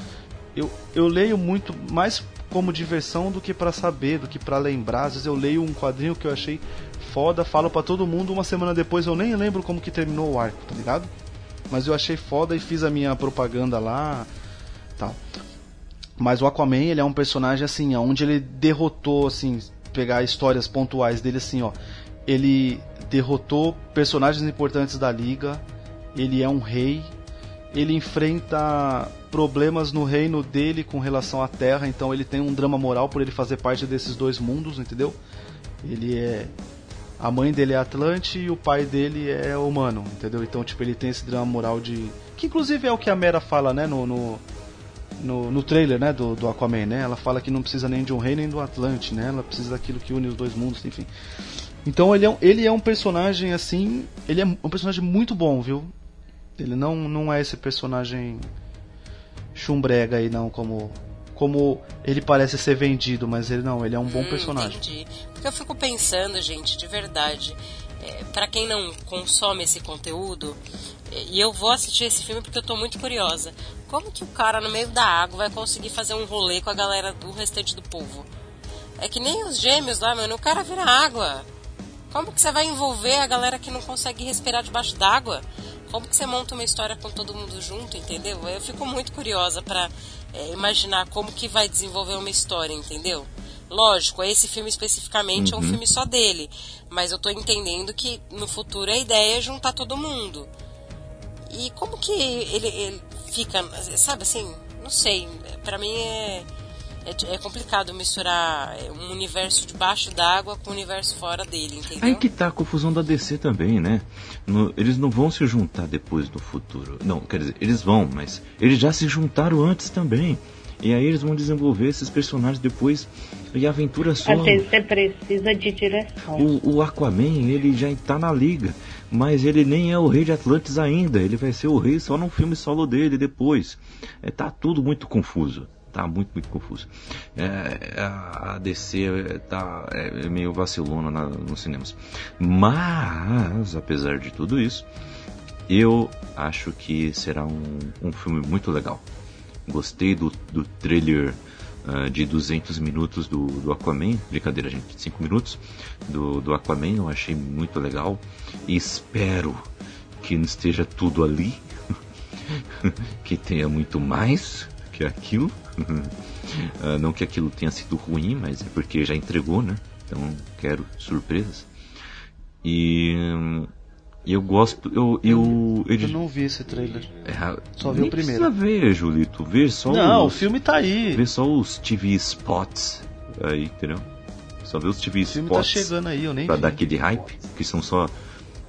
eu, eu leio muito mais como diversão do que pra saber, do que pra lembrar. Às vezes eu leio um quadrinho que eu achei foda, falo pra todo mundo, uma semana depois eu nem lembro como que terminou o arco, tá ligado? Mas eu achei foda e fiz a minha propaganda lá, tal. Mas o Aquaman, ele é um personagem assim, onde ele derrotou, assim, pegar histórias pontuais dele assim, ó. Ele derrotou personagens importantes da liga, ele é um rei, ele enfrenta problemas no reino dele com relação à Terra, então ele tem um drama moral por ele fazer parte desses dois mundos, entendeu? Ele é a mãe dele é Atlante e o pai dele é humano, entendeu? Então, tipo, ele tem esse drama moral de que inclusive é o que a Mera fala, né, no, no no, no trailer né, do, do Aquaman, né? Ela fala que não precisa nem de um rei nem do Atlante, né? Ela precisa daquilo que une os dois mundos, enfim. Então ele é, um- ele é um personagem assim. Ele é um personagem muito bom, viu? Ele não, não é esse personagem chumbrega aí, não, como. Como ele parece ser vendido, mas ele não, ele é um bom Hum, personagem. Entendi. Eu fico pensando, gente, de verdade, é, para quem não consome esse conteúdo, é, e eu vou assistir esse filme porque eu tô muito curiosa. Como que o cara no meio da água vai conseguir fazer um rolê com a galera do restante do povo? É que nem os gêmeos lá, mano, o cara vira água. Como que você vai envolver a galera que não consegue respirar debaixo d'água? Como que você monta uma história com todo mundo junto, entendeu? Eu fico muito curiosa pra é, imaginar como que vai desenvolver uma história, entendeu? Lógico, esse filme especificamente é um filme só dele, mas eu tô entendendo que no futuro a ideia é juntar todo mundo. E como que ele, ele fica, sabe assim, não sei, pra mim é, é, é complicado misturar um universo debaixo d'água com o universo fora dele, entendeu? Aí que tá a confusão da DC também, né? No- eles não vão se juntar depois no futuro. Não, quer dizer, eles vão, mas eles já se juntaram antes também. E aí eles vão desenvolver esses personagens depois e a aventura só. Às vezes você precisa de direção. O, o Aquaman, ele já tá na liga, mas ele nem é o rei de Atlantis ainda. Ele vai ser o rei só no filme solo dele depois. É, tá tudo muito confuso. Tá muito, muito confuso. É, a a DC é, tá é, meio vacilona na, nos cinemas. Mas, apesar de tudo isso, eu acho que será um, um filme muito legal. Gostei do, do trailer ah, de 200 minutos do, do Aquaman. Brincadeira, gente, 5 minutos do, do Aquaman. Eu achei muito legal. E espero que não esteja tudo ali. que tenha muito mais que aquilo. Ah, não que aquilo tenha sido ruim, mas é porque já entregou, né? Então quero surpresas. E hum, eu gosto. Eu. eu, eu, Eu não vi esse trailer. é, Só vi o primeiro. precisa ver, Julito. Ver só Não, o os, filme tá aí. Ver só os TV spots aí, entendeu? Só ver os TV O tá spots chegando aí, eu nem pra vi. dar aquele hype, que são só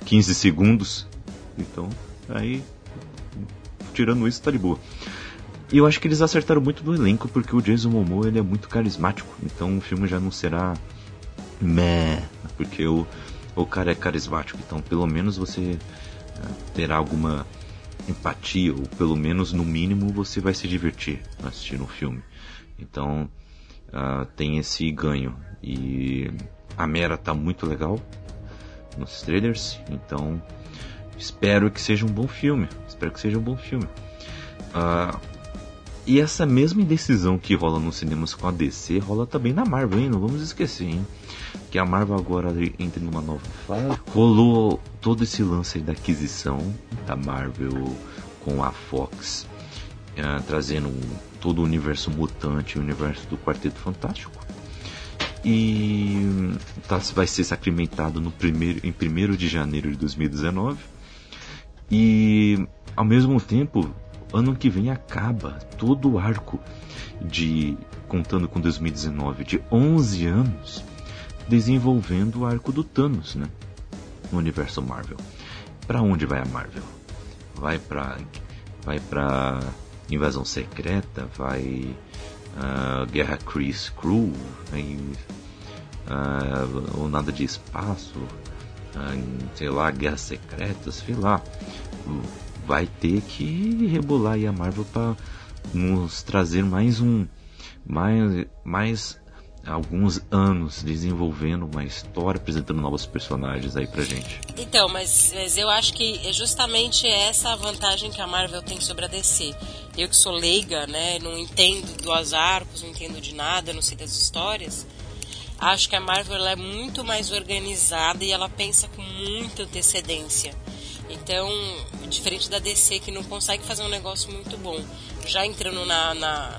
15 segundos. Então, aí. Tirando isso, tá de boa. E eu acho que eles acertaram muito no elenco, porque o Jason Momoa ele é muito carismático. Então o filme já não será. Meh, porque o, o cara é carismático. Então pelo menos você eh, terá alguma empatia, ou pelo menos no mínimo você vai se divertir assistindo o filme. Então uh, tem esse ganho. E a Mera tá muito legal nos trailers, então espero que seja um bom filme. Espero que seja um bom filme. Uh, e essa mesma indecisão que rola nos cinemas com a DC rola também na Marvel, hein? Não vamos esquecer, hein? Que a Marvel agora entra numa nova fase. Rolou todo esse lance da aquisição da Marvel com a Fox, uh, trazendo todo o universo mutante, o universo do Quarteto Fantástico. E tá, vai ser sacramentado no primeiro, em 1 de janeiro de 2019. E ao mesmo tempo, ano que vem acaba todo o arco de contando com 2019 de 11 anos desenvolvendo o arco do Thanos, né? No universo Marvel. Para onde vai a Marvel? Vai para vai para invasão secreta, vai uh, Guerra Chris Crew, aí, uh, ou nada de espaço, uh, sei lá, Guerras Secretas, sei lá. Vai ter que rebolar aí a Marvel para nos trazer mais um, mais, mais alguns anos desenvolvendo uma história, apresentando novos personagens aí pra gente. Então, mas, mas, eu acho que é justamente essa a vantagem que a Marvel tem sobre a DC. Eu que sou leiga, né, não entendo dos arcos, não entendo de nada, não sei das histórias. Acho que a Marvel é muito mais organizada e ela pensa com muita antecedência. Então, diferente da DC que não consegue fazer um negócio muito bom. Já entrando na, na,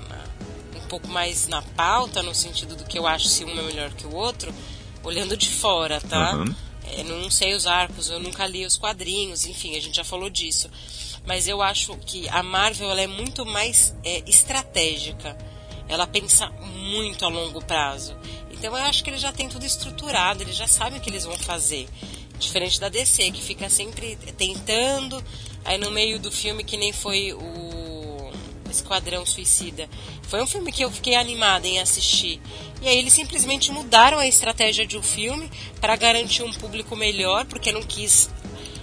pouco mais na pauta, no sentido do que eu acho se um é melhor que o outro, olhando de fora, tá? Uhum. É, não sei os arcos, eu nunca li os quadrinhos, enfim, a gente já falou disso. Mas eu acho que a Marvel ela é muito mais é, estratégica. Ela pensa muito a longo prazo. Então eu acho que eles já têm tudo estruturado, eles já sabem o que eles vão fazer. Diferente da DC, que fica sempre tentando, aí no meio do filme, que nem foi o Esquadrão Suicida. Foi um filme que eu fiquei animada em assistir. E aí eles simplesmente mudaram a estratégia de um filme para garantir um público melhor, porque não quis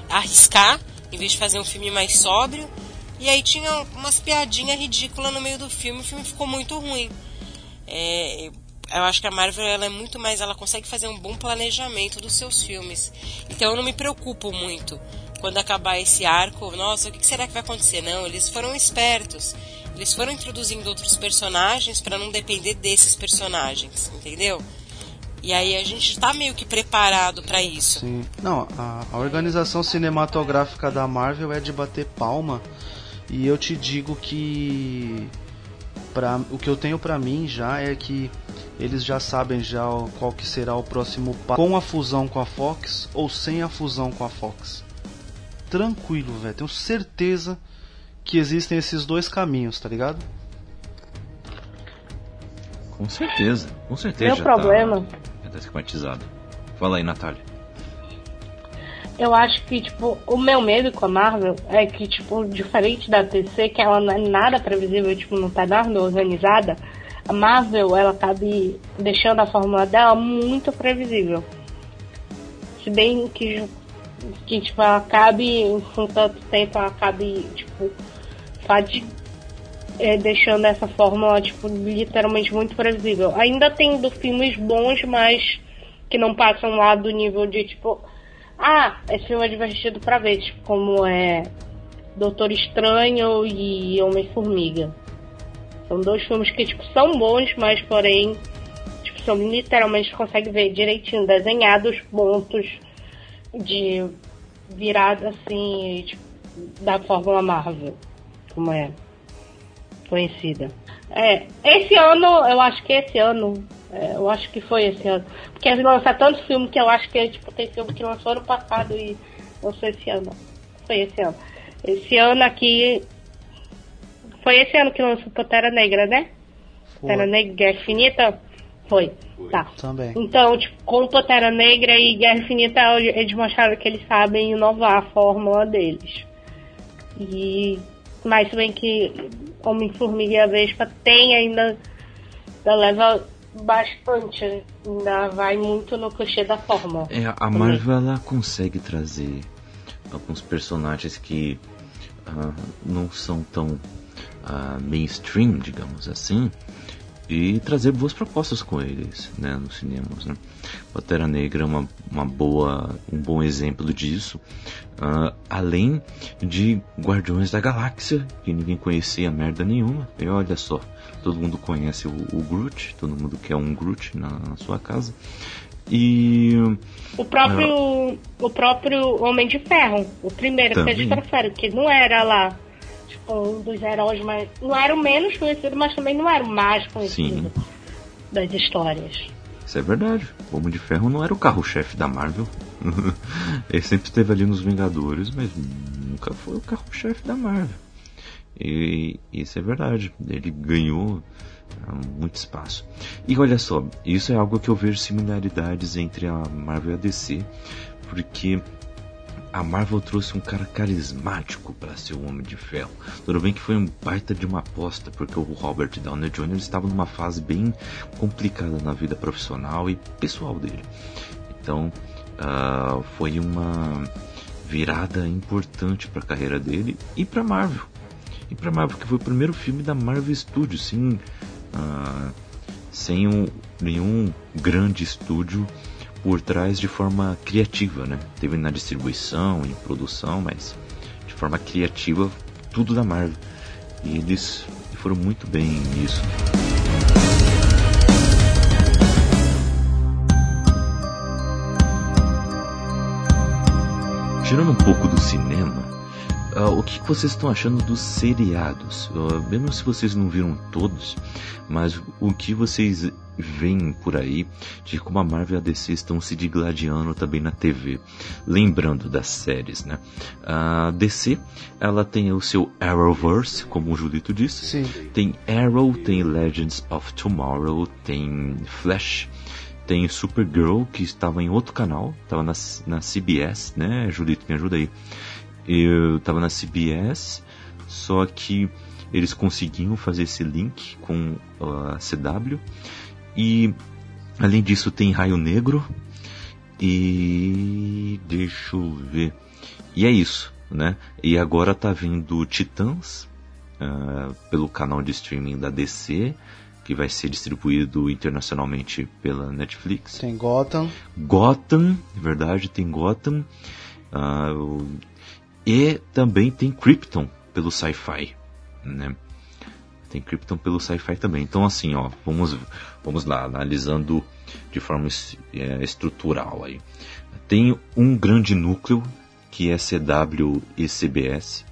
arriscar, em vez de fazer um filme mais sóbrio. E aí tinha umas piadinhas ridículas no meio do filme, o filme ficou muito ruim. É, eu acho que a Marvel ela é muito mais, ela consegue fazer um bom planejamento dos seus filmes. Então eu não me preocupo muito quando acabar esse arco. Nossa, o que será que vai acontecer? Não, eles foram espertos. Eles foram introduzindo outros personagens para não depender desses personagens, entendeu? E aí a gente está meio que preparado para isso. Sim. Não, a, a, organização cinematográfica da Marvel é de bater palma. E eu te digo que pra, o que eu tenho para mim já é que eles já sabem já qual que será o próximo passo com a fusão com a Fox ou sem a fusão com a Fox. Tranquilo, velho. Tenho certeza que existem esses dois caminhos, tá ligado? Com certeza, com certeza. Meu problema. Tá, já tá esquematizado. Fala aí, Natália. Eu acho que, tipo, o meu medo com a Marvel é que, tipo, diferente da DC, que ela não é nada previsível, tipo, não tá nada organizada, a Marvel, ela cabe deixando a fórmula dela muito previsível. Se bem que, que tipo, ela cabe, com tanto tempo, ela cabe, tipo, de, é, deixando essa fórmula, tipo, literalmente muito previsível. Ainda tem do filmes bons, mas que não passam lá do nível de, tipo, ah, esse filme é divertido pra ver, tipo, como é Doutor Estranho e Homem-Formiga. São dois filmes que, tipo, são bons, mas, porém, tipo, são literalmente, consegue ver direitinho, desenhados pontos de virada, assim, tipo, da Fórmula Marvel como é conhecida. É, esse ano, eu acho que esse ano, é, eu acho que foi esse ano. Porque lançar tantos filmes que eu acho que tipo, tem filme que lançou ano passado e não sei esse ano. Foi esse ano. Esse ano aqui. Foi esse ano que lançou Pantera Negra, né? Pantera Negra Guerra Infinita? Foi. Foi. Tá. Também. Então, tipo, com Pantera Negra e Guerra Infinita, eles mostraram que eles sabem inovar a fórmula deles. E mas bem que Homem-Formiga e a Vespa tem ainda, ainda leva bastante, ainda vai muito no clichê da forma. É, a Marvel ela consegue trazer alguns personagens que uh, não são tão uh, mainstream, digamos assim, e trazer boas propostas com eles, né, nos cinemas, né. Pantera Negra é uma, uma boa, um bom exemplo disso, uh, além de Guardiões da Galáxia, que ninguém conhecia merda nenhuma, e olha só, todo mundo conhece o, o Groot, todo mundo quer um Groot na, na sua casa, e o próprio uh, o próprio Homem de Ferro, o primeiro também. que eles trouxeram, que não era lá um dos heróis mais. Não era o menos conhecido, mas também não era o mais conhecido Sim. das histórias. Isso é verdade. O Homem de Ferro não era o carro-chefe da Marvel. Ele sempre esteve ali nos Vingadores, mas nunca foi o carro-chefe da Marvel. E isso é verdade. Ele ganhou ah, muito espaço. E olha só, isso é algo que eu vejo similaridades entre a Marvel e a DC, porque a Marvel trouxe um cara carismático para ser o Homem de Ferro. Tudo bem que foi um baita de uma aposta, porque o Robert Downey Jr. estava numa fase bem complicada na vida profissional e pessoal dele. Então, uh, foi uma virada importante para a carreira dele e para Marvel. E para Marvel, porque foi o primeiro filme da Marvel Studios, sem, uh, sem um, nenhum grande estúdio por trás de forma criativa, né? Teve na distribuição, em produção, mas de forma criativa, tudo da Marvel. E eles foram muito bem nisso. Tirando um pouco do cinema, uh, o que vocês estão achando dos seriados? Uh, mesmo se vocês não viram todos, mas o que vocês vem por aí de como a Marvel e a DC estão se digladiando também na TV. Lembrando das séries, né? A DC, ela tem o seu Arrowverse, como o Julito disse. Sim. Tem Arrow, tem Legends of Tomorrow, tem Flash, tem Supergirl, que estava em outro canal, estava na, na CBS, né, Julito, me ajuda aí. Eu estava na CBS, só que eles conseguiam fazer esse link com a CW e além disso tem Raio Negro e deixa eu ver. E é isso, né? E agora tá vindo Titãs uh, pelo canal de streaming da DC, que vai ser distribuído internacionalmente pela Netflix. Tem Gotham. Gotham, é verdade, tem Gotham. Uh, e também tem Krypton pelo Sci-Fi, né? Tem Krypton pelo sci-fi também. Então, assim, ó, vamos, vamos lá, analisando de forma é, estrutural aí. Tem um grande núcleo, que é CW e CBS.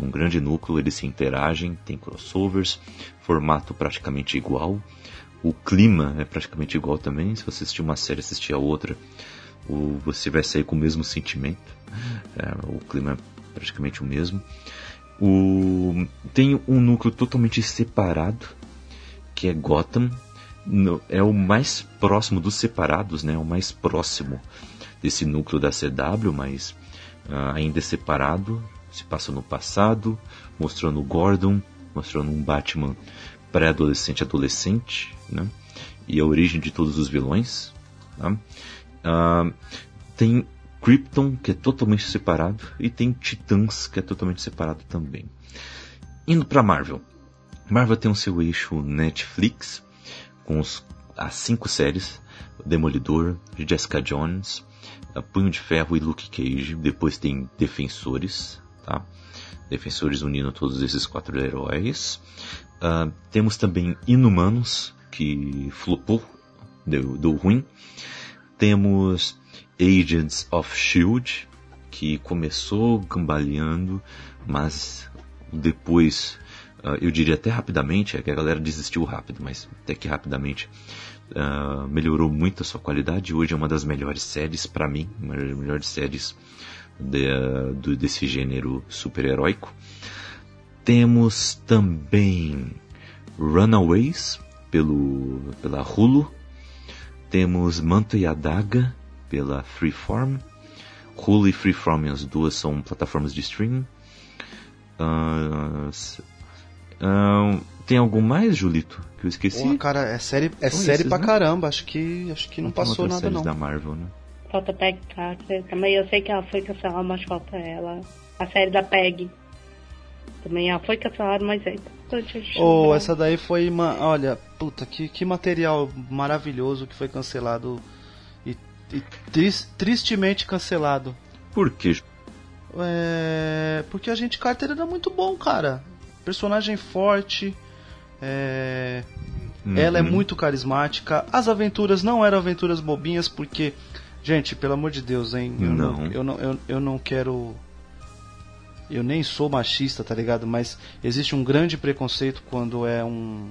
Um grande núcleo, eles se interagem, tem crossovers, formato praticamente igual. O clima é praticamente igual também. Se você assistir uma série assistir a outra, você vai sair com o mesmo sentimento. É, o clima é praticamente o mesmo. O, tem um núcleo totalmente separado, que é Gotham. No, é o mais próximo dos separados, né? O mais próximo desse núcleo da CW, mas uh, ainda é separado. Se passa no passado, mostrando Gordon, mostrando um Batman pré-adolescente, adolescente, né? E a origem de todos os vilões. Tá? Uh, tem Krypton, que é totalmente separado, e tem Titãs, que é totalmente separado também. Indo para Marvel. Marvel tem o seu eixo Netflix, com os, as cinco séries, Demolidor, Jessica Jones, Punho de Ferro e Luke Cage. Depois tem Defensores, tá? Defensores unindo todos esses quatro heróis. Uh, temos também Inumanos, que flopou, deu, deu ruim. Temos Agents of Shield, que começou gambaleando, mas depois, uh, eu diria até rapidamente, é que a galera desistiu rápido, mas até que rapidamente uh, melhorou muito a sua qualidade. Hoje é uma das melhores séries, para mim, uma das melhores séries de, uh, do, desse gênero super-heróico. Temos também Runaways, pelo, pela Hulu. Temos Manto e Adaga, pela Freeform. Hulu e Freeform, as duas são plataformas de streaming. Uh, uh, tem algum mais, Julito, que eu esqueci? Porra, cara, é série, é série esses, pra né? caramba. Acho que, acho que não, não passou nada não. da Marvel, né? Falta Peg Carter também. Eu sei que ela foi cancelada, mas falta ela. A série da Peg. também. Ah, foi cancelado, mas é importante. Oh, essa daí foi uma. Olha, puta, que, que material maravilhoso que foi cancelado. Tris- tristemente cancelado. Por quê? É, porque a gente Carter era muito bom, cara. Personagem forte. é, Ela é Uhum. muito carismática. As aventuras não eram aventuras bobinhas, porque. Gente, pelo amor de Deus, hein? Eu Não. eu não, eu, eu não quero. Eu nem sou machista, tá ligado? Mas existe um grande preconceito quando é um.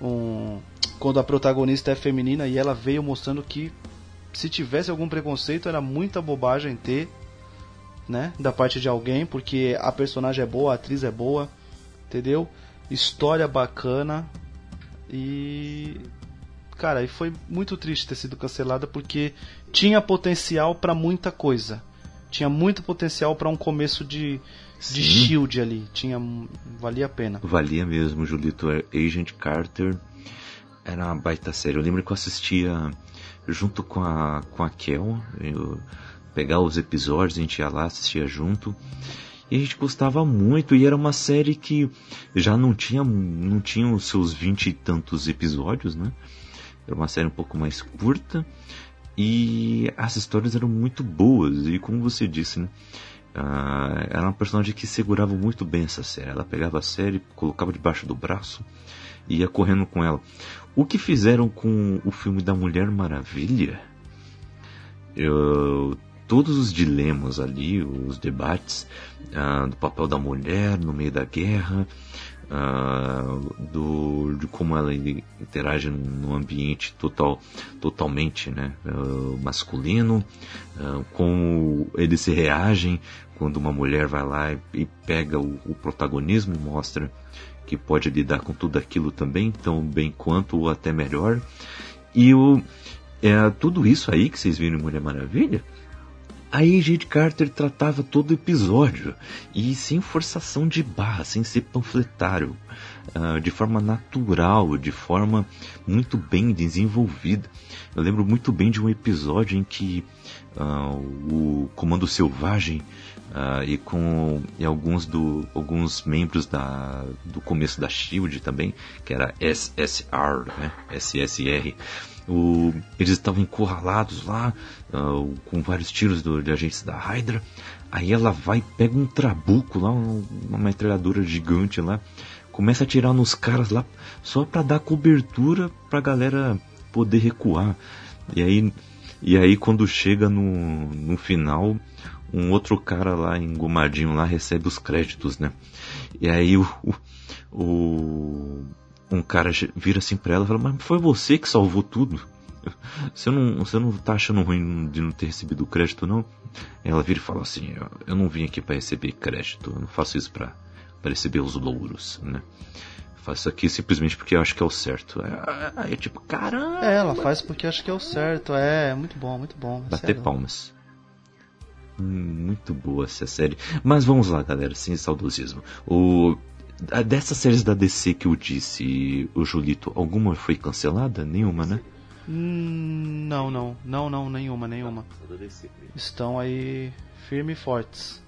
Um. Quando a protagonista é feminina e ela veio mostrando que se tivesse algum preconceito era muita bobagem ter, né? Da parte de alguém, porque a personagem é boa, a atriz é boa, entendeu? História bacana e. Cara, e foi muito triste ter sido cancelada porque tinha potencial pra muita coisa. Tinha muito potencial pra um começo de, de Sim. Shield ali. Tinha, valia a pena. Valia mesmo, Julito. É, Agent Carter era uma baita série. Eu lembro que eu assistia junto com a, com a Kel. Eu os episódios, a gente ia lá, assistia junto. E a gente gostava muito. E era uma série que já não tinha, não tinha os seus vinte e tantos episódios, né? Era uma série um pouco mais curta. E as histórias eram muito boas. E como você disse, né? Ah, era uma personagem que segurava muito bem essa série. Ela pegava a série, colocava debaixo do braço e ia correndo com ela. O que fizeram com o filme da Mulher Maravilha? Eu- todos os dilemas ali, os debates ah, do papel da mulher no meio da guerra, ah, do, de como ela interage num ambiente total, totalmente né, ah, masculino, como eles se reagem quando uma mulher vai lá e, e pega o, o protagonismo, mostra que pode lidar com tudo aquilo também, tão bem quanto ou até melhor. E o, é, tudo isso aí que vocês viram em Mulher Maravilha, a Agent Carter tratava todo o episódio e sem forçação de barra, sem ser panfletário, ah, de forma natural, de forma muito bem desenvolvida. Eu lembro muito bem de um episódio em que ah, o Comando Selvagem ah, e com e alguns do alguns membros da do começo da Shield também, que era SSR, né? SSR. O, eles estavam encurralados lá ah, com vários tiros do, de agentes da Hydra. Aí ela vai pega um trabuco lá, um- uma metralhadora gigante lá, começa a atirar nos caras lá só pra dar cobertura pra galera poder recuar. E aí e aí quando chega no, no final, um outro cara lá engomadinho lá recebe os créditos, né? E aí o, o, um cara vira assim pra ela e fala, mas foi você que salvou tudo. Você não, você não tá achando ruim de não ter recebido o crédito, não? Ela vira e fala assim, eu, não vim aqui pra receber crédito, eu não faço isso pra, pra receber os louros, né? Faço aqui simplesmente porque eu acho que é o certo. Aí é tipo, caramba! É, ela faz porque acha que é o certo. É, muito bom, muito bom. Bater sério. palmas. Hum, Muito boa essa série. Mas vamos lá, galera, sem saudosismo. O, a- dessas séries da DC que eu disse, o Julito, alguma foi cancelada? Nenhuma, né? Hum, não, não, não, não, nenhuma, nenhuma. Estão aí firme e fortes.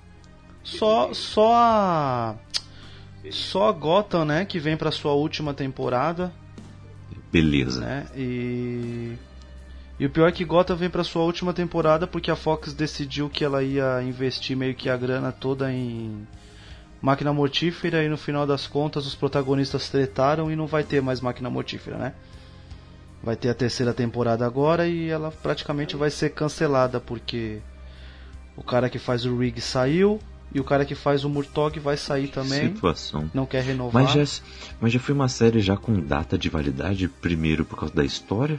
Só, só a, só a Gotham, né, que vem pra sua última temporada, Beleza. né? E e o pior é que Gotham vem pra sua última temporada porque a Fox decidiu que ela ia investir meio que a grana toda em máquina mortífera e no final das contas os protagonistas tretaram e não vai ter mais máquina mortífera, né? Vai ter a terceira temporada agora e ela praticamente vai ser cancelada porque o cara que faz o Rig saiu e o cara que faz o Murtog vai sair também. Situação. Não quer renovar. Mas já, mas já foi uma série já com data de validade, primeiro por causa da história,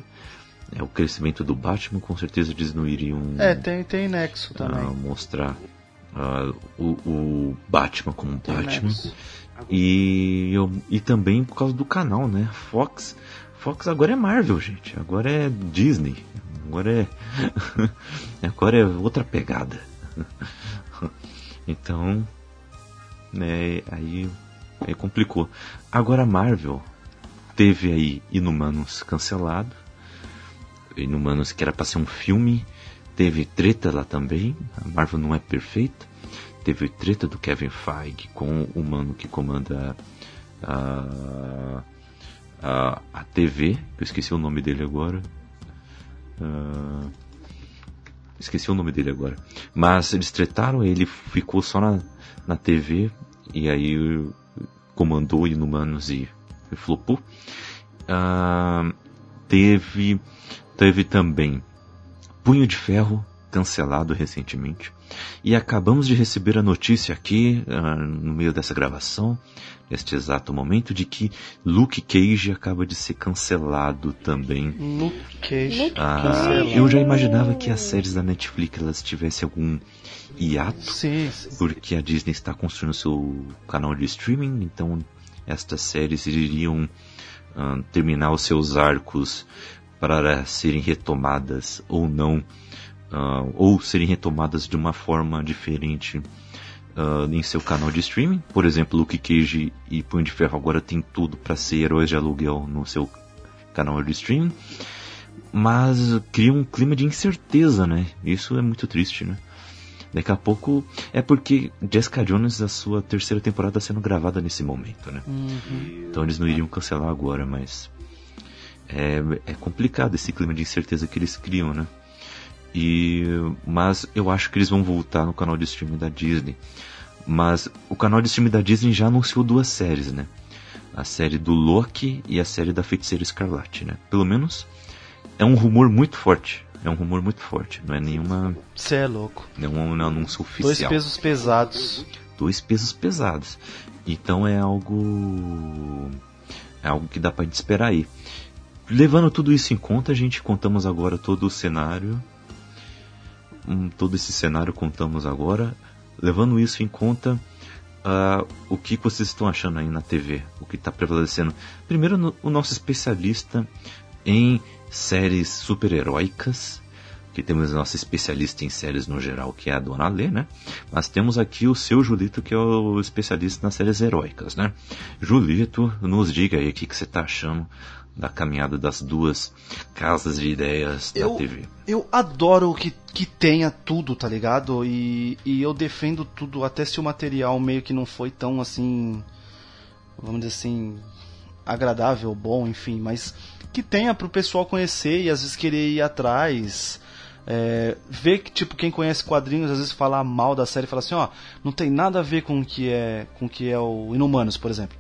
é, o crescimento do Batman, com certeza eles não iriam É, tem, tem Nexo ah, também. mostrar ah, o, o Batman como Tem Batman. Nexo. E, eu- e também por causa do canal, né? Fox. Fox agora é Marvel, gente. Agora é Disney. Agora é. agora é outra pegada. Então. Né, aí, aí complicou. Agora a Marvel teve aí Inumanos cancelado. Inumanos que era pra ser um filme. Teve treta lá também. A Marvel não é perfeita. teve treta do Kevin Feige com o mano que comanda a, a, a TV, eu esqueci o nome dele agora. Uh, esqueci o nome dele agora. Mas eles tretaram, ele ficou só na, na TV e aí comandou Inumanos e, e flopou. Uh, teve, teve também Punho de Ferro, cancelado recentemente. E acabamos de receber a notícia aqui, uh, no meio dessa gravação, neste exato momento, de que Luke Cage acaba de ser cancelado também. Luke Cage. Uh, eu já imaginava que as séries da Netflix elas tivessem algum hiato, sim, sim. porque a Disney está construindo seu canal de streaming, então estas séries iriam uh, terminar os seus arcos para serem retomadas ou não uh, ou serem retomadas de uma forma diferente uh, em seu canal de streaming. Por exemplo, Luke Cage e Punho de Ferro agora tem tudo para ser heróis de aluguel no seu canal de streaming. Mas cria um clima de incerteza, né? Isso é muito triste, né? Daqui a pouco é porque Jessica Jones, a sua terceira temporada sendo gravada nesse momento, né? Uhum. Então eles não iriam cancelar agora, mas é, é complicado esse clima de incerteza que eles criam, né? E, mas eu acho que eles vão voltar no canal de streaming da Disney. Mas o canal de streaming da Disney já anunciou duas séries, né? A série do Loki e a série da Feiticeira Escarlate, né? Pelo menos é um rumor muito forte. É um rumor muito forte. Não é nenhuma. Você é louco. Não é um anúncio oficial. Dois pesos pesados. Dois pesos pesados. Então é algo. É algo que dá pra gente esperar aí. Levando tudo isso em conta, a gente contamos agora todo o cenário um, todo esse cenário contamos agora, levando isso em conta, uh, o que vocês estão achando aí na TV, o que está prevalecendo. Primeiro, no, o nosso especialista em séries super-heróicas, que temos a nossa especialista em séries no geral, que é a Dona Lê, né? Mas temos aqui o seu Julito, que é o especialista nas séries heróicas, né? Julito, nos diga aí o que, que você está achando da caminhada das duas casas de ideias eu, da TV. Eu adoro que, que tenha tudo, tá ligado? E, e eu defendo tudo, até se o material meio que não foi tão assim. Vamos dizer assim. agradável, bom, enfim, mas que tenha pro pessoal conhecer e às vezes querer ir atrás. É, ver que tipo quem conhece quadrinhos às vezes falar mal da série fala assim ó não tem nada a ver com o que é com o que é o Inumanos por exemplo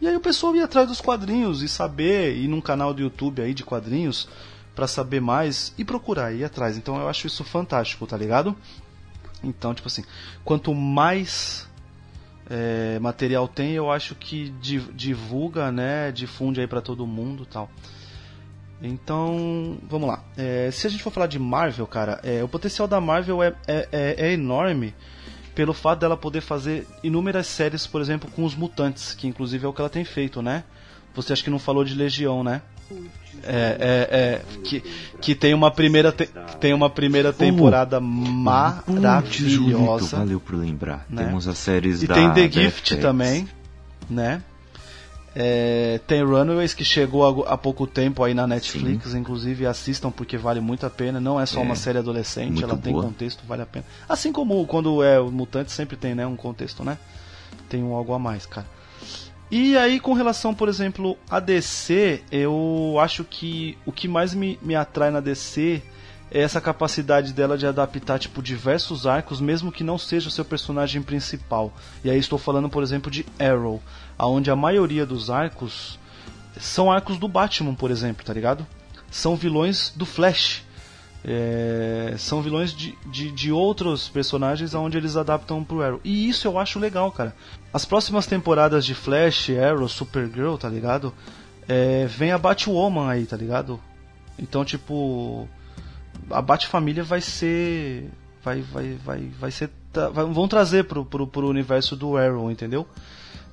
e aí o pessoal ia atrás dos quadrinhos e saber, ir num canal do YouTube aí de quadrinhos para saber mais e procurar ir atrás. Então eu acho isso fantástico, tá ligado? Então, tipo assim, quanto mais é, material tem, eu acho que divulga, né, difunde aí para todo mundo, tal. Então, vamos lá. É, se a gente for falar de Marvel, cara, é, o potencial da Marvel é, é, é, é enorme pelo fato dela poder fazer inúmeras séries, por exemplo, com os mutantes, que inclusive é o que ela tem feito, né? Você acha que não falou de Legião, né? É, é, é que, que tem uma primeira te, tem uma primeira temporada maravilhosa. valeu por lembrar. Né? Temos as séries e da tem The Gift também, né? É, tem Runaways que chegou há, pouco tempo aí na Netflix, Sim. inclusive assistam porque vale muito a pena. Não é só é, uma série adolescente, ela boa. tem contexto, vale a pena. Assim como quando é o Mutante sempre tem, né, um contexto, né? Tem um algo a mais, cara. E aí com relação, por exemplo, a DC, eu acho que o que mais me, me atrai na DC é essa capacidade dela de adaptar tipo diversos arcos, mesmo que não seja o seu personagem principal. E aí estou falando, por exemplo, de Arrow aonde a maioria dos arcos são arcos do Batman, por exemplo, tá ligado? São vilões do Flash. É, são vilões de, de, de, outros personagens onde eles adaptam pro Arrow. E isso eu acho legal, cara. As próximas temporadas de Flash, Arrow, Supergirl, tá ligado? É, vem a Batwoman aí, tá ligado? Então, tipo. A Batfamília vai ser. Vai, vai, vai, vai ser. Vão trazer pro, pro, pro universo do Arrow, entendeu?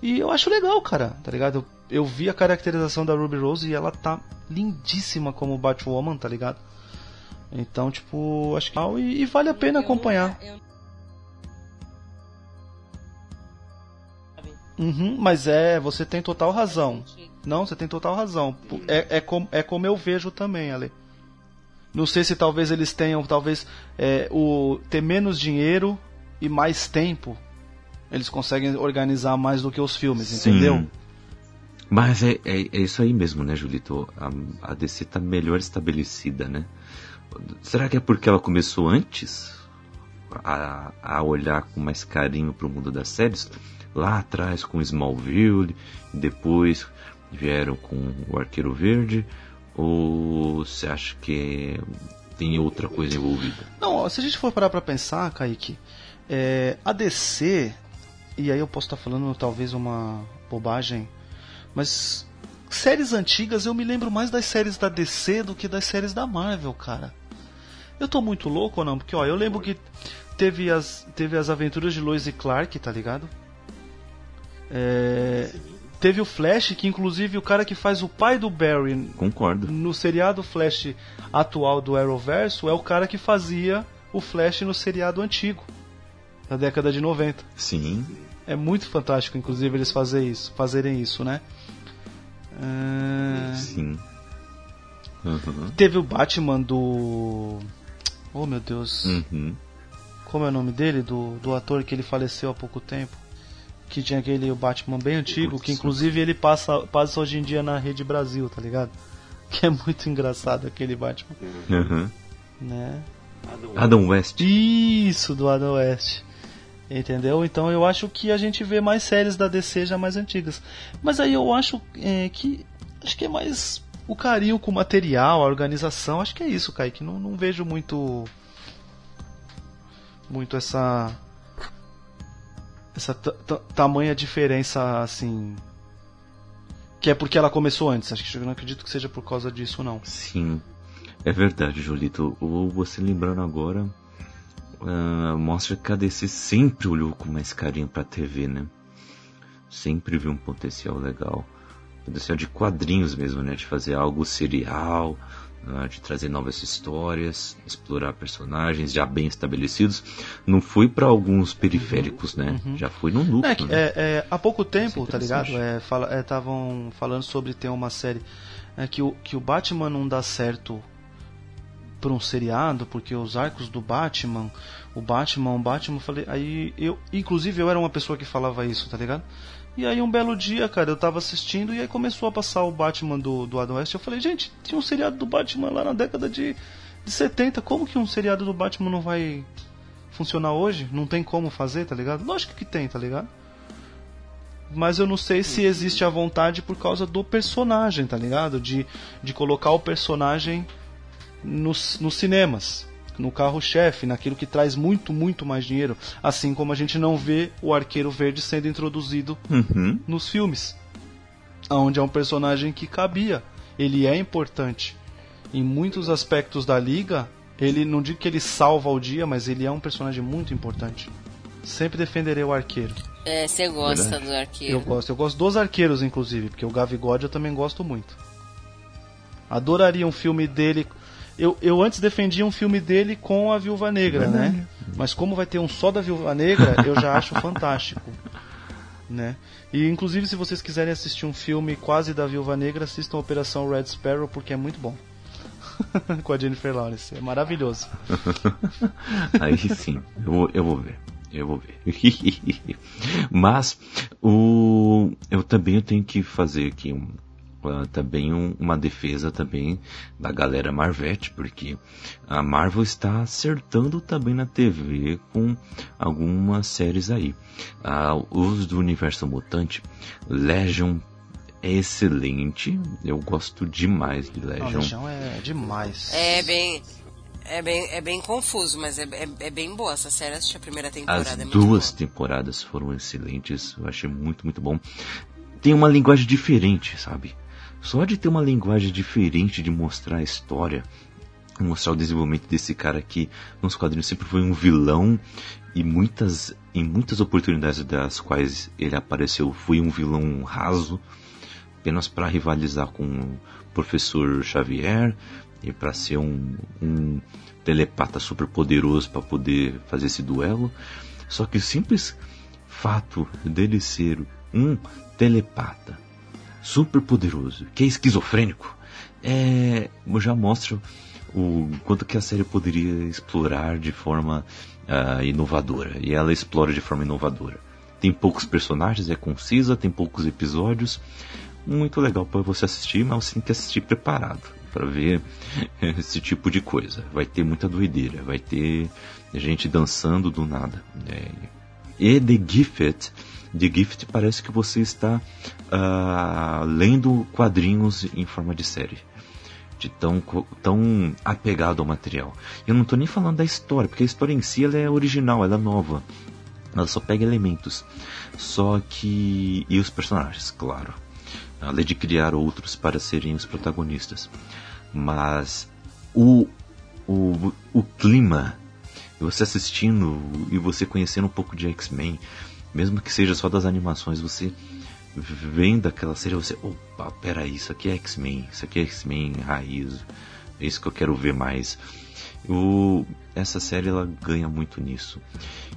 E eu acho legal, cara, tá ligado? Eu, eu vi a caracterização da Ruby Rose e ela tá lindíssima como Batwoman, tá ligado? Então, tipo, acho que e, e vale a pena acompanhar. Uhum, mas é, você tem total razão. Não, você tem total razão. É, é, com, é como eu vejo também, Ale. Não sei se talvez eles tenham, talvez, é, o ter menos dinheiro e mais tempo Eles conseguem organizar mais do que os filmes, Sim. entendeu? Mas é, é, é isso aí mesmo, né, Julito? A, a DC tá melhor estabelecida, né? Será que é porque ela começou antes a, a olhar com mais carinho pro mundo das séries? Lá atrás com Smallville, depois vieram com o Arqueiro Verde? Ou você acha que tem outra coisa envolvida? Não, se a gente for parar pra pensar, Kaique, é, a DC, e aí eu posso estar falando talvez uma bobagem, mas séries antigas eu me lembro mais das séries da DC do que das séries da Marvel, cara. Eu tô muito louco ou não? Porque ó, eu lembro que teve as, teve as aventuras de Lois e Clark, tá ligado? É, teve o Flash, que inclusive o cara que faz o pai do Barry Concordo. no seriado Flash atual do Arrowverso é o cara que fazia o Flash no seriado antigo, da década de 90. Sim. É muito fantástico, inclusive, eles fazerem isso, fazerem isso né? Ah, Sim. Uhum. Teve o Batman do. Oh meu Deus. Uhum. Como é o nome dele? Do, do ator que ele faleceu há pouco tempo. Que tinha aquele Batman bem antigo, Putz. que inclusive ele passa, passa hoje em dia na Rede Brasil, tá ligado? Que é muito engraçado aquele Batman, Uhum. né? Adam West. Isso, do Adam West. Entendeu? Então eu acho que a gente vê mais séries da DC já mais antigas. Mas aí eu acho é, que. Acho que é mais o carinho com o material, a organização. Acho que é isso, Kaique. Não, não vejo muito. Muito essa. Essa ta- ta- tamanha diferença assim. Que é porque ela começou antes. Acho que eu não acredito que seja por causa disso, não. Sim, é verdade, Julito. O- Você lembrando agora, ah, mostra que a DC sempre olhou com mais carinho pra TV, né? Sempre viu um potencial legal. Potencial de quadrinhos mesmo, né? De fazer algo serial, ah, de trazer novas histórias, explorar personagens já bem estabelecidos. Não foi pra alguns periféricos, né? Já foi no núcleo. É, que- né? é, é, há pouco tempo, é tá ligado? Estavam falando sobre ter uma série é, que, o, que o Batman não dá certo por um seriado, porque os arcos do Batman, o Batman, o Batman, falei, aí eu, inclusive eu era uma pessoa que falava isso, tá ligado? E aí um belo dia, cara, eu tava assistindo e aí começou a passar o Batman do, do Adam West. Eu falei, gente, tinha um seriado do Batman lá na década de, de 70, como que um seriado do Batman não vai funcionar hoje? Não tem como fazer, tá ligado? Lógico que tem, tá ligado? Mas eu não sei se existe a vontade por causa do personagem, tá ligado? De, de colocar o personagem nos, nos cinemas, no carro-chefe, naquilo que traz muito, muito mais dinheiro. Assim como a gente não vê o Arqueiro Verde sendo introduzido Uhum. nos filmes, onde é um personagem que cabia. Ele é importante. Em muitos aspectos da liga, ele não digo que ele salva o dia, mas ele é um personagem muito importante. Sempre defenderei o arqueiro. É, você gosta Verdade. do arqueiro. Eu gosto, eu gosto dos arqueiros, inclusive, porque o Gavigode eu também gosto muito. Adoraria um filme dele. Eu, eu antes defendia um filme dele com a Viúva Negra, né? Mas como vai ter um só da Viúva Negra, eu já acho fantástico. Né? E inclusive se vocês quiserem assistir um filme quase da Viúva Negra, assistam Operação Red Sparrow porque é muito bom. com a Jennifer Lawrence, é maravilhoso. Aí sim, eu vou, eu vou ver. Eu vou ver. Mas o, eu também tenho que fazer aqui um, também um- uma defesa também da galera Marvete, porque a Marvel está acertando também na TV com algumas séries aí. Ah, os do Universo Mutante, Legion é excelente. Eu gosto demais de Não, Legion. Legião é demais. É bem. É bem, é bem confuso, mas é, é, é bem boa essa série. Assisti a primeira temporada. As é muito duas boa. temporadas foram excelentes, eu achei muito, muito bom. Tem uma linguagem diferente, sabe? Só de ter uma linguagem diferente de mostrar a história, mostrar o desenvolvimento desse cara que nos quadrinhos sempre foi um vilão e muitas em muitas oportunidades das quais ele apareceu foi um vilão raso, apenas para rivalizar com o professor Xavier e para ser um, um telepata super poderoso para poder fazer esse duelo. Só que o simples fato dele ser um telepata super poderoso, que é esquizofrênico, é, já mostra o quanto que a série poderia explorar de forma ah, inovadora. E ela explora de forma inovadora. tem poucos personagens, é concisa, tem poucos episódios. Muito legal para você assistir, mas você tem que assistir preparado para ver esse tipo de coisa. Vai ter muita doideira, vai ter gente dançando do nada. É. E The Gifted, The Gift parece que você está uh, lendo quadrinhos em forma de série. De tão, tão apegado ao material. Eu não estou nem falando da história, porque a história em si ela é original, ela é nova. Ela só pega elementos. Só que. E os personagens, claro. Além de criar outros para serem os protagonistas. Mas o, o, o clima, você assistindo e você conhecendo um pouco de X-Men, mesmo que seja só das animações, você vendo aquela série, você, opa, peraí, isso aqui é X-Men, isso aqui é X-Men raiz, é isso que eu quero ver mais. O, essa série ela ganha muito nisso.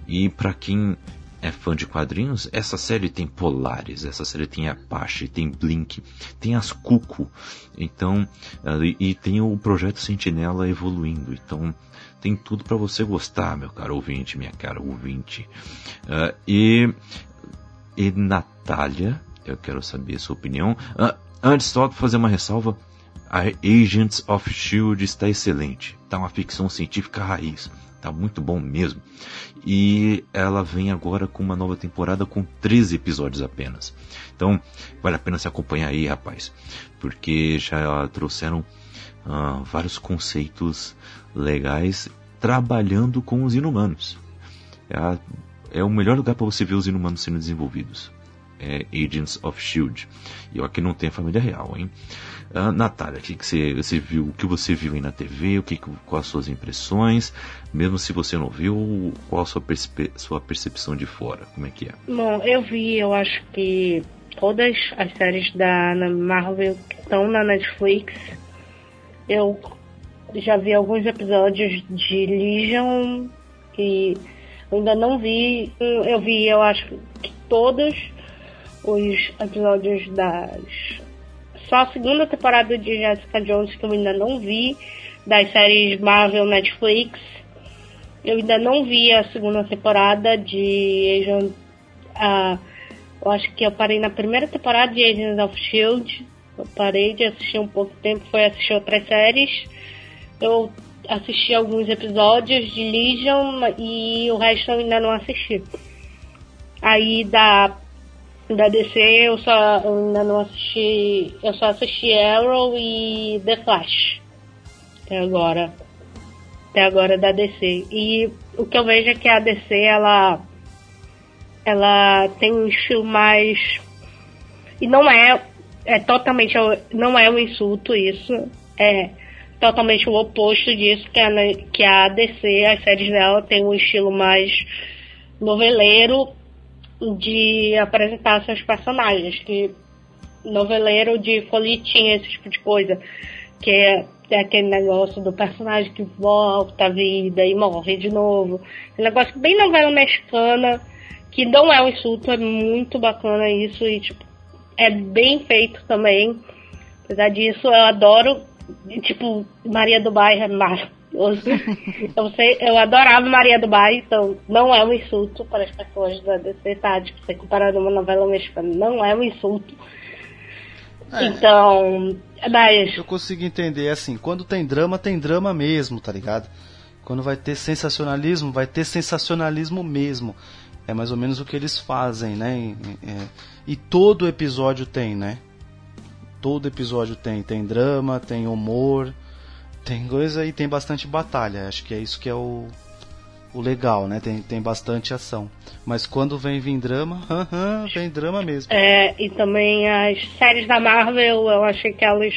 E para quem é fã de quadrinhos, essa série tem Polaris, essa série tem Apache, tem Blink, tem as Cuco, então e, e tem o projeto Sentinela evoluindo, então tem tudo para você gostar, meu caro ouvinte, minha cara ouvinte. Uh, e e Natália, eu quero saber a sua opinião. Uh, antes só fazer uma ressalva, a Agents of Shield está excelente, tá uma ficção científica raiz Tá muito bom mesmo. E ela vem agora com uma nova temporada com 13 episódios apenas. Então, vale a pena se acompanhar aí, rapaz. Porque já trouxeram uh, vários conceitos legais trabalhando com os inumanos. É, a, é o melhor lugar para você ver os inumanos sendo desenvolvidos. É Agents of Shield. E eu aqui não tenho a família real, hein? Uh, Natália, o que, que você, você, viu? O que você viu aí na TV? O que, quais as suas impressões? Mesmo se você não viu, qual a sua, percep sua percepção de fora? Como é que é? Bom, eu vi, eu acho que todas as séries da Marvel que estão na Netflix. Eu já vi alguns episódios de Legion que eu ainda não vi. Eu vi, eu acho que todos os episódios das só a segunda temporada de Jessica Jones que eu ainda não vi, das séries Marvel Netflix. Eu ainda não vi a segunda temporada de Agent. Uh, eu acho que eu parei na primeira temporada de Agents of Shield. Eu parei de assistir um pouco tempo, foi assistir outras séries. Eu assisti alguns episódios de Legion e o resto eu ainda não assisti. Aí da da DC eu só ainda não assisti. Eu só assisti Arrow e The Flash. Até agora. Até agora da DC. E o que eu vejo é que a DC ela. Ela tem um estilo mais. E não é. É totalmente. Não é um insulto isso. É totalmente o oposto disso, que a, que a DC, as séries dela, tem um estilo mais noveleiro de apresentar seus personagens, que noveleiro de folhetinha, esse tipo de coisa, que é, é, aquele negócio do personagem que volta à vida e morre de novo. Um negócio bem novela mexicana, que não é um insulto, é muito bacana isso e tipo, é bem feito também. Apesar disso, eu adoro, tipo, Maria do Bairro é maravilhoso eu, sei, eu adorava Maria do Bairro, então não é um insulto para as pessoas da DC, tá? Tipo, ser comparado a uma novela mexicana não é um insulto. É, então, mas... Eu consigo entender, assim, quando tem drama, tem drama mesmo, tá ligado? Quando vai ter sensacionalismo, vai ter sensacionalismo mesmo. É mais ou menos o que eles fazem, né? E, é, e todo episódio tem, né? Todo episódio tem. Tem drama, tem humor, tem coisa e tem bastante batalha. Acho que é isso que é o, o legal, né? Tem, tem bastante ação. Mas quando vem vir drama, vem drama mesmo. É, e também as séries da Marvel, eu achei que elas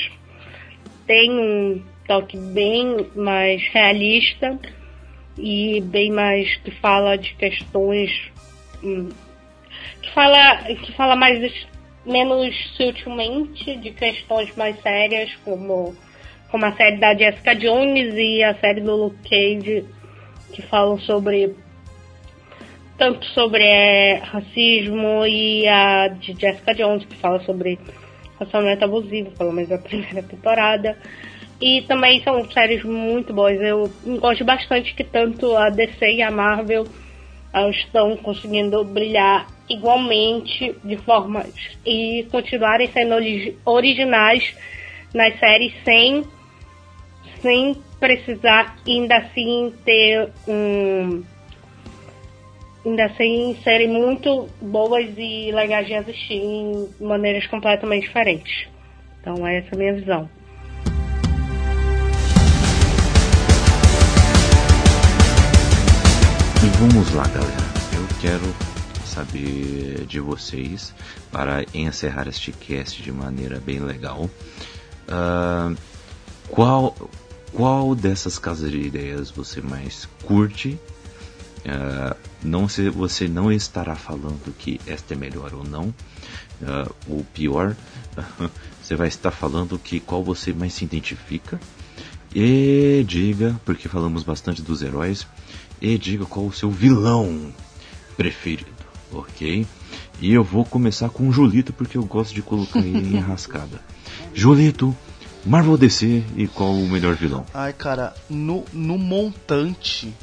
têm um toque bem mais realista e bem mais que fala de questões hum, que fala que fala mais menos sutilmente de questões mais sérias como como a série da Jessica Jones e a série do Luke Cage, que falam sobre tanto sobre é, racismo e a de Jessica Jones, que fala sobre relacionamento abusivo, pelo menos a primeira temporada. E também são séries muito boas. Eu gosto bastante que tanto a DC e a Marvel estão conseguindo brilhar igualmente de forma e continuarem sendo originais nas séries sem sem precisar ainda assim ter um ainda assim serem muito boas e legais de assistir em maneiras completamente diferentes. Então essa é a minha visão. E vamos lá, galera. Eu quero saber de vocês para encerrar este cast de maneira bem legal. Uh, qual qual dessas casas de ideias você mais curte? Uh, não se você não estará falando que esta é melhor ou não, uh, ou pior, você vai estar falando que qual você mais se identifica. E diga, porque falamos bastante dos heróis, e diga qual o seu vilão preferido, ok? E eu vou começar com o Julito porque eu gosto de colocar ele em rascada. Julito, Marvel DC e qual o melhor vilão? Ai, cara, no, no montante.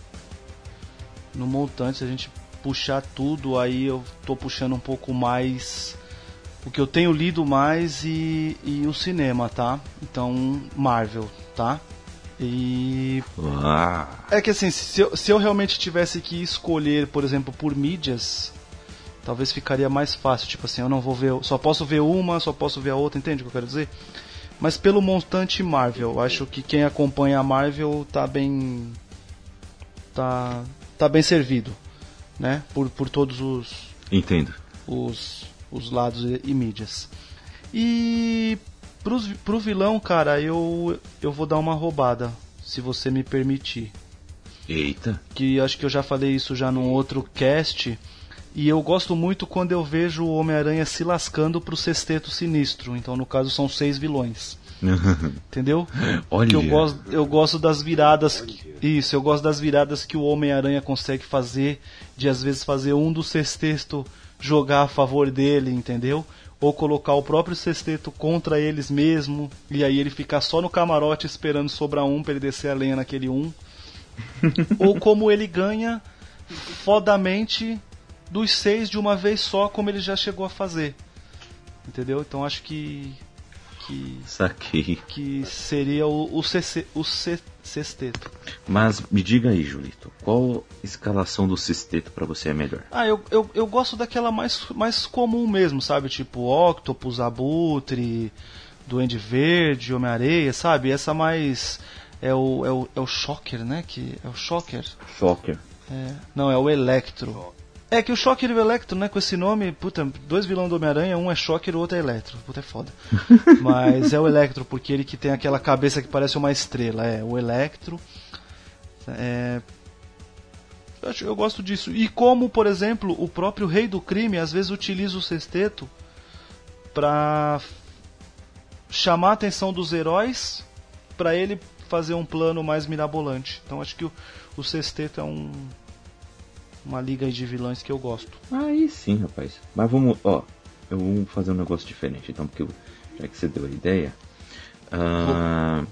No montante, se a gente puxar tudo, aí eu tô puxando um pouco mais o que eu tenho lido mais e, e o cinema, tá? Então, Marvel, tá? E. Ah. É que assim, se eu, se eu realmente tivesse que escolher, por exemplo, por mídias, talvez ficaria mais fácil. Tipo assim, eu não vou ver. Só posso ver uma, só posso ver a outra, entende o que eu quero dizer? Mas pelo montante Marvel. Acho que quem acompanha a Marvel tá bem tá tá bem servido, né? Por, por todos os Entendo. Os os lados e, e mídias. E pros, pro vilão, cara, eu eu vou dar uma roubada, se você me permitir. Eita. Que acho que eu já falei isso já num outro cast. E eu gosto muito quando eu vejo o Homem-Aranha se lascando pro sexteto sinistro. Então, no caso, são seis vilões. Entendeu? Olha. Que eu gosto, eu gosto das viradas. Que, isso, eu gosto das viradas que o Homem-Aranha consegue fazer. De às vezes fazer um do sexteto jogar a favor dele, entendeu? Ou colocar o próprio sexteto contra eles mesmo. E aí ele ficar só no camarote esperando sobrar um pra ele descer a lenha naquele um. Ou como ele ganha fodamente dos seis de uma vez só, como ele já chegou a fazer. Entendeu? Então acho que. Que, Saquei. que seria o, o, CC, o C, sexteto. Mas me diga aí, Julito, qual escalação do sexteto para você é melhor? Ah, eu, eu, eu gosto daquela mais, mais comum mesmo, sabe? Tipo Octopus, Abutre, Duende Verde, Homem-Areia, sabe? Essa mais. É o, é o, é o Shocker, né? Que, é o Shocker. Shocker. É, não, é o Electro. É que o Shocker e o Electro, né, com esse nome, puta, dois vilões do Homem-Aranha, um é Shocker e o outro é Electro. Puta, é foda. Mas é o Electro, porque ele que tem aquela cabeça que parece uma estrela. É, o Electro. É... Eu, acho, eu gosto disso. E como, por exemplo, o próprio Rei do Crime às vezes utiliza o sexteto pra chamar a atenção dos heróis para ele fazer um plano mais mirabolante. Então acho que o, o sexteto é um uma liga de vilões que eu gosto. Aí sim, rapaz. Mas vamos, ó, eu vou fazer um negócio diferente, então, porque eu, já que você deu a ideia. Uh,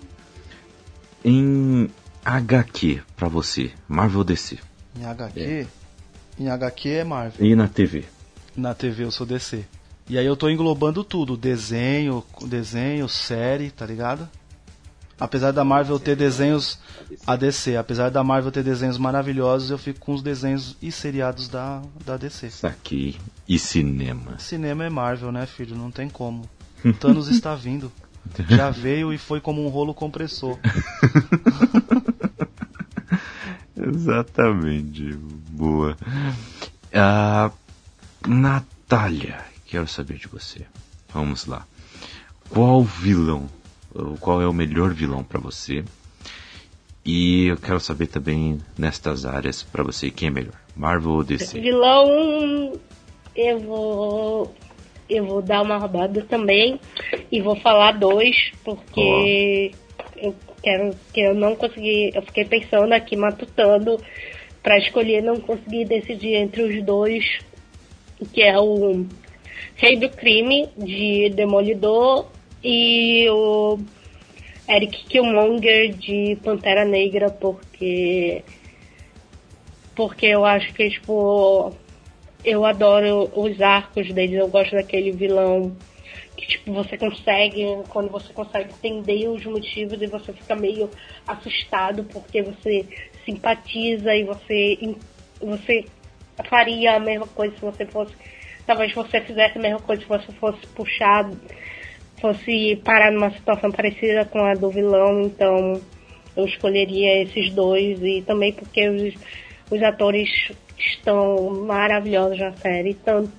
em HQ pra você, Marvel DC. Em HQ? É. Em HQ é Marvel. E na TV? Na TV eu sou DC. E aí eu tô englobando tudo, desenho, desenho, série, tá ligado? Apesar da Marvel ter desenhos a DC, apesar da Marvel ter desenhos maravilhosos, eu fico com os desenhos e seriados da, da DC. Isso aqui. E cinema? Cinema é Marvel, né, filho? Não tem como. Thanos está vindo. Já veio e foi como um rolo compressor. Exatamente. Boa. Uh, Natália, quero saber de você. Vamos lá. Qual vilão qual é o melhor vilão para você. E eu quero saber também nestas áreas para você quem é melhor, Marvel ou DC? Vilão, eu vou eu vou dar uma roubada também e vou falar dois porque oh. eu quero que eu não consegui, eu fiquei pensando aqui matutando para escolher, não consegui decidir entre os dois, que é o Rei do Crime de Demolidor e o Eric Killmonger de Pantera Negra, porque porque eu acho que tipo eu adoro os arcos deles, eu gosto daquele vilão que tipo você consegue, quando você consegue entender os motivos e você fica meio assustado porque você simpatiza e você você faria a mesma coisa se você fosse talvez você fizesse a mesma coisa se você fosse puxado fosse parar numa situação parecida com a do vilão, então eu escolheria esses dois e também porque os, os atores estão maravilhosos na série, tanto,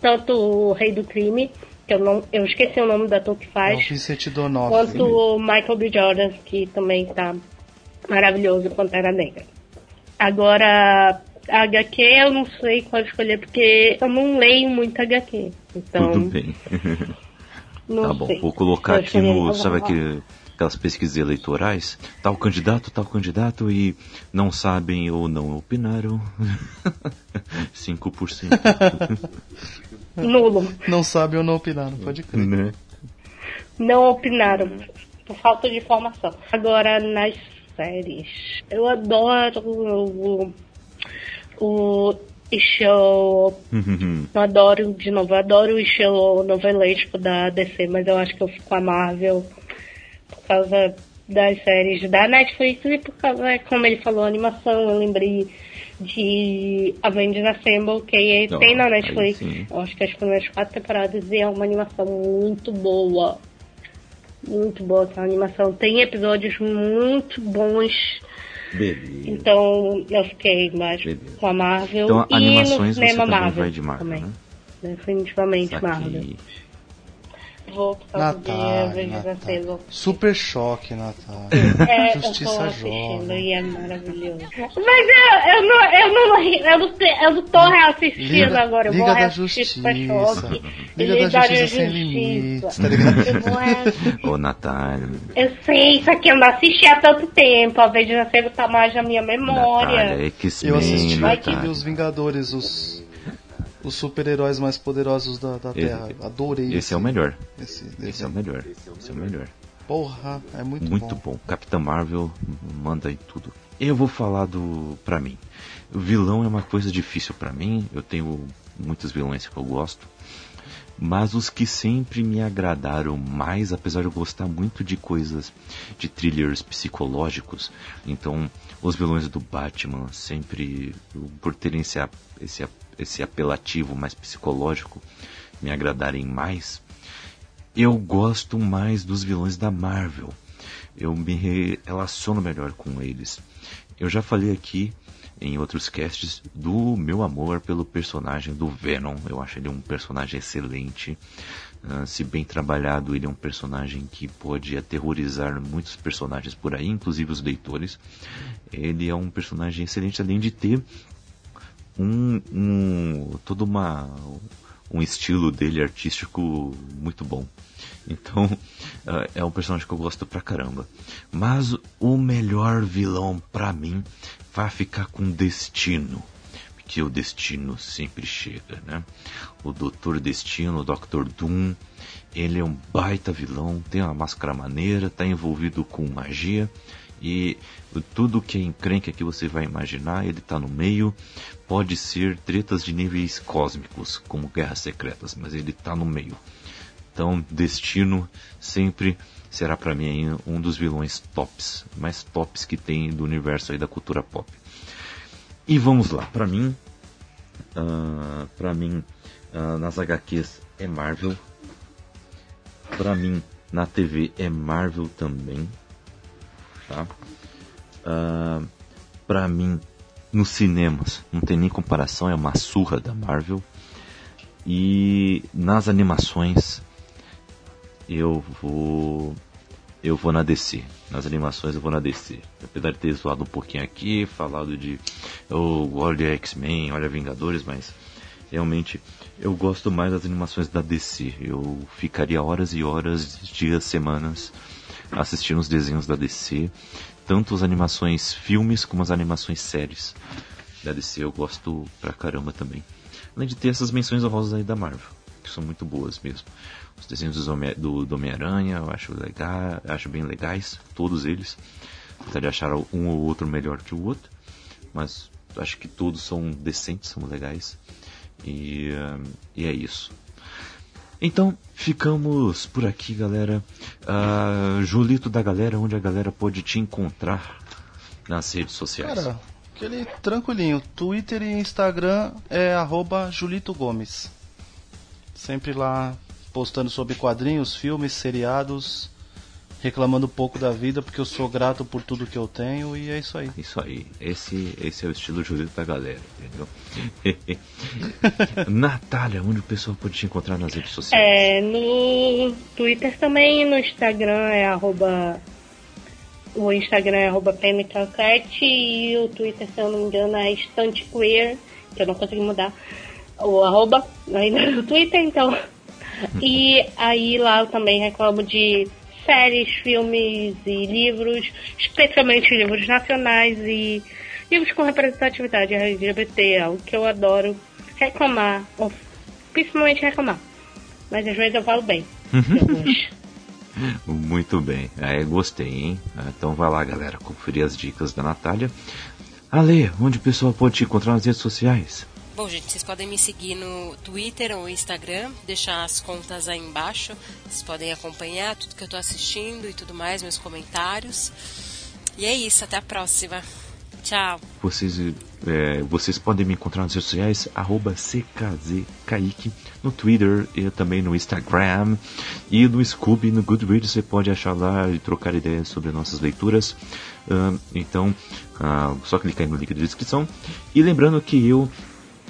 tanto o Rei do Crime, que eu não eu esqueci o nome do ator que faz, é o quanto o Michael B. Jordan, que também está maravilhoso Pantera Negra. Agora, a HQ eu não sei qual escolher, porque eu não leio muito HQ. Então, Tudo bem. Não tá bom, sei. vou colocar Eu aqui no. Sabe aquele, aquelas pesquisas eleitorais? Tal candidato, tal candidato e não sabem ou não opinaram. 5%. Nulo. Não sabe ou não opinaram, pode crer. né? Não opinaram. Por falta de informação. Agora, nas séries. Eu adoro o. O show. Eu adoro, de novo, eu adoro o estilo novelesco da DC, mas eu acho que eu fico com a Marvel por causa das séries da Netflix e por causa, como ele falou, animação. Eu lembrei de Avengers Assemble, que Oh, tem na Netflix. acho que as primeiras quatro temporadas e é uma animação muito boa. Muito boa essa animação. Tem episódios muito bons. Beleza. Então eu fiquei mais Beleza. com a Marvel Então, e animações no cinema Marvel. vai de Marvel, também. né? Definitivamente. Marvel. Vou por causa de Natália, Assemble. Natália. Super choque, Natália. É, eu tô Justiça assistindo jovem. e é maravilhoso. Mas eu, eu, não, eu, não, eu, não, eu não tô reassistindo Liga, agora. Eu Liga vou da Justiça. Choque. Liga da Justiça sem limites, tá ligado? Reassistir. Ô, Natália. Eu sei, isso aqui eu não assisti há tanto tempo. A Avengers Assemble tá mais na minha memória. Natália, X-Men, Eu assisti Natália. aquele Os Vingadores, os, os super-heróis mais poderosos da, da Terra. Adorei. Esse é o melhor. Esse, Esse é o melhor. Esse é o melhor. Porra, é muito, Muito bom. bom. Capitã Marvel manda em tudo. Eu vou falar do. pra mim. O vilão é uma coisa difícil pra mim. Eu tenho muitos vilões que eu gosto. Mas os que sempre me agradaram mais, apesar de eu gostar muito de coisas de thrillers psicológicos, então os vilões do Batman sempre, por terem esse, esse, esse apelativo mais psicológico, me agradarem mais, eu gosto mais dos vilões da Marvel. Eu me re- relaciono melhor com eles. Eu já falei aqui em outros casts do meu amor pelo personagem do Venom. Eu acho ele um personagem excelente. Ah, se bem trabalhado, ele é um personagem que pode aterrorizar muitos personagens por aí, inclusive os leitores. Ele é um personagem excelente, além de ter um, um todo uma um estilo dele artístico muito bom. Então ah, é um personagem que eu gosto pra caramba. Mas o melhor vilão pra mim vai ficar com Destino. Porque o Destino sempre chega, né? O Doutor Destino, o Dr. Doom, ele é um baita vilão, tem uma máscara maneira, tá envolvido com magia. E tudo que é encrenca que você vai imaginar, ele tá no meio. Pode ser tretas de níveis cósmicos, como guerras secretas, mas ele tá no meio. Então, Destino sempre será para mim um dos vilões tops, mais tops que tem do universo aí da cultura pop. E vamos lá, para mim, ah, para mim ah, nas HQs é Marvel, para mim na TV é Marvel também, tá? Ah, para mim nos cinemas não tem nem comparação, é uma surra da Marvel. E nas animações eu vou eu vou na DC. Nas animações eu vou na DC. Apesar de ter zoado um pouquinho aqui, falado de oh, olha X-Men, olha Vingadores, mas realmente eu gosto mais das animações da DC. Eu ficaria horas e horas, dias, semanas assistindo os desenhos da DC, tanto as animações filmes como as animações séries da DC eu gosto pra caramba também. Além de ter essas menções honrosas aí da Marvel, que são muito boas mesmo. Os desenhos do, Homem-Aranha eu acho legal, acho bem legais, todos eles. Apesar de achar um ou outro melhor que o outro, mas acho que todos são decentes, são legais. E, uh, e é isso. Então, ficamos por aqui, galera. Uh, Julito da galera, onde a galera pode te encontrar nas redes sociais. Cara, aquele tranquilinho. Twitter e Instagram é arroba Julito Gomes. Sempre lá postando sobre quadrinhos, filmes, seriados reclamando um pouco da vida porque eu sou grato por tudo que eu tenho e é isso aí. Isso aí. Esse, esse é o estilo Julito da galera, entendeu? Natália, onde o pessoal pode te encontrar nas redes sociais? É, no Twitter também, no Instagram é arroba. O Instagram é arroba e o Twitter, se eu não me engano, é Queer, que eu não consegui mudar o arroba ainda no Twitter, então. E aí lá eu também reclamo de séries, filmes e livros, especialmente livros nacionais e livros com representatividade LGBT, algo que eu adoro reclamar, ou principalmente reclamar. Mas às vezes eu falo bem. Muito bem, é, gostei, hein? Então vai lá, galera, conferir as dicas da Natália. Ale, onde o pessoal pode te encontrar nas redes sociais? Bom, gente, vocês podem me seguir no Twitter ou Instagram, deixar as contas aí embaixo. Vocês podem acompanhar tudo que eu estou assistindo e tudo mais, meus comentários. E é isso, até a próxima. Tchau. Vocês, é, vocês podem me encontrar nas redes sociais, arroba CKZKaique, no Twitter e também no Instagram. E no Scooby, no Goodreads, você pode achar lá e trocar ideias sobre nossas leituras. Uh, então, uh, só clicar aí no link da descrição. E lembrando que eu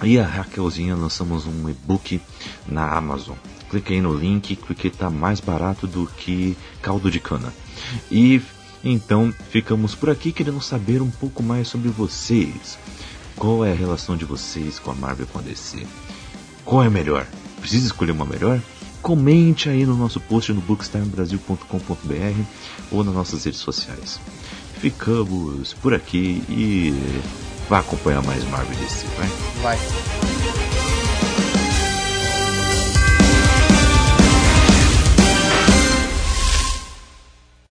e a Raquelzinha lançamos um e-book na Amazon. Clique aí no link porque está mais barato do que caldo de cana. E então ficamos por aqui querendo saber um pouco mais sobre vocês. Qual é a relação de vocês com a Marvel e com a DC? Qual é melhor? Precisa escolher uma melhor? Comente aí no nosso post no bookstimebrasil.com.br ou nas nossas redes sociais. Ficamos por aqui e Vai acompanhar mais Marvel DC, vai? Vai.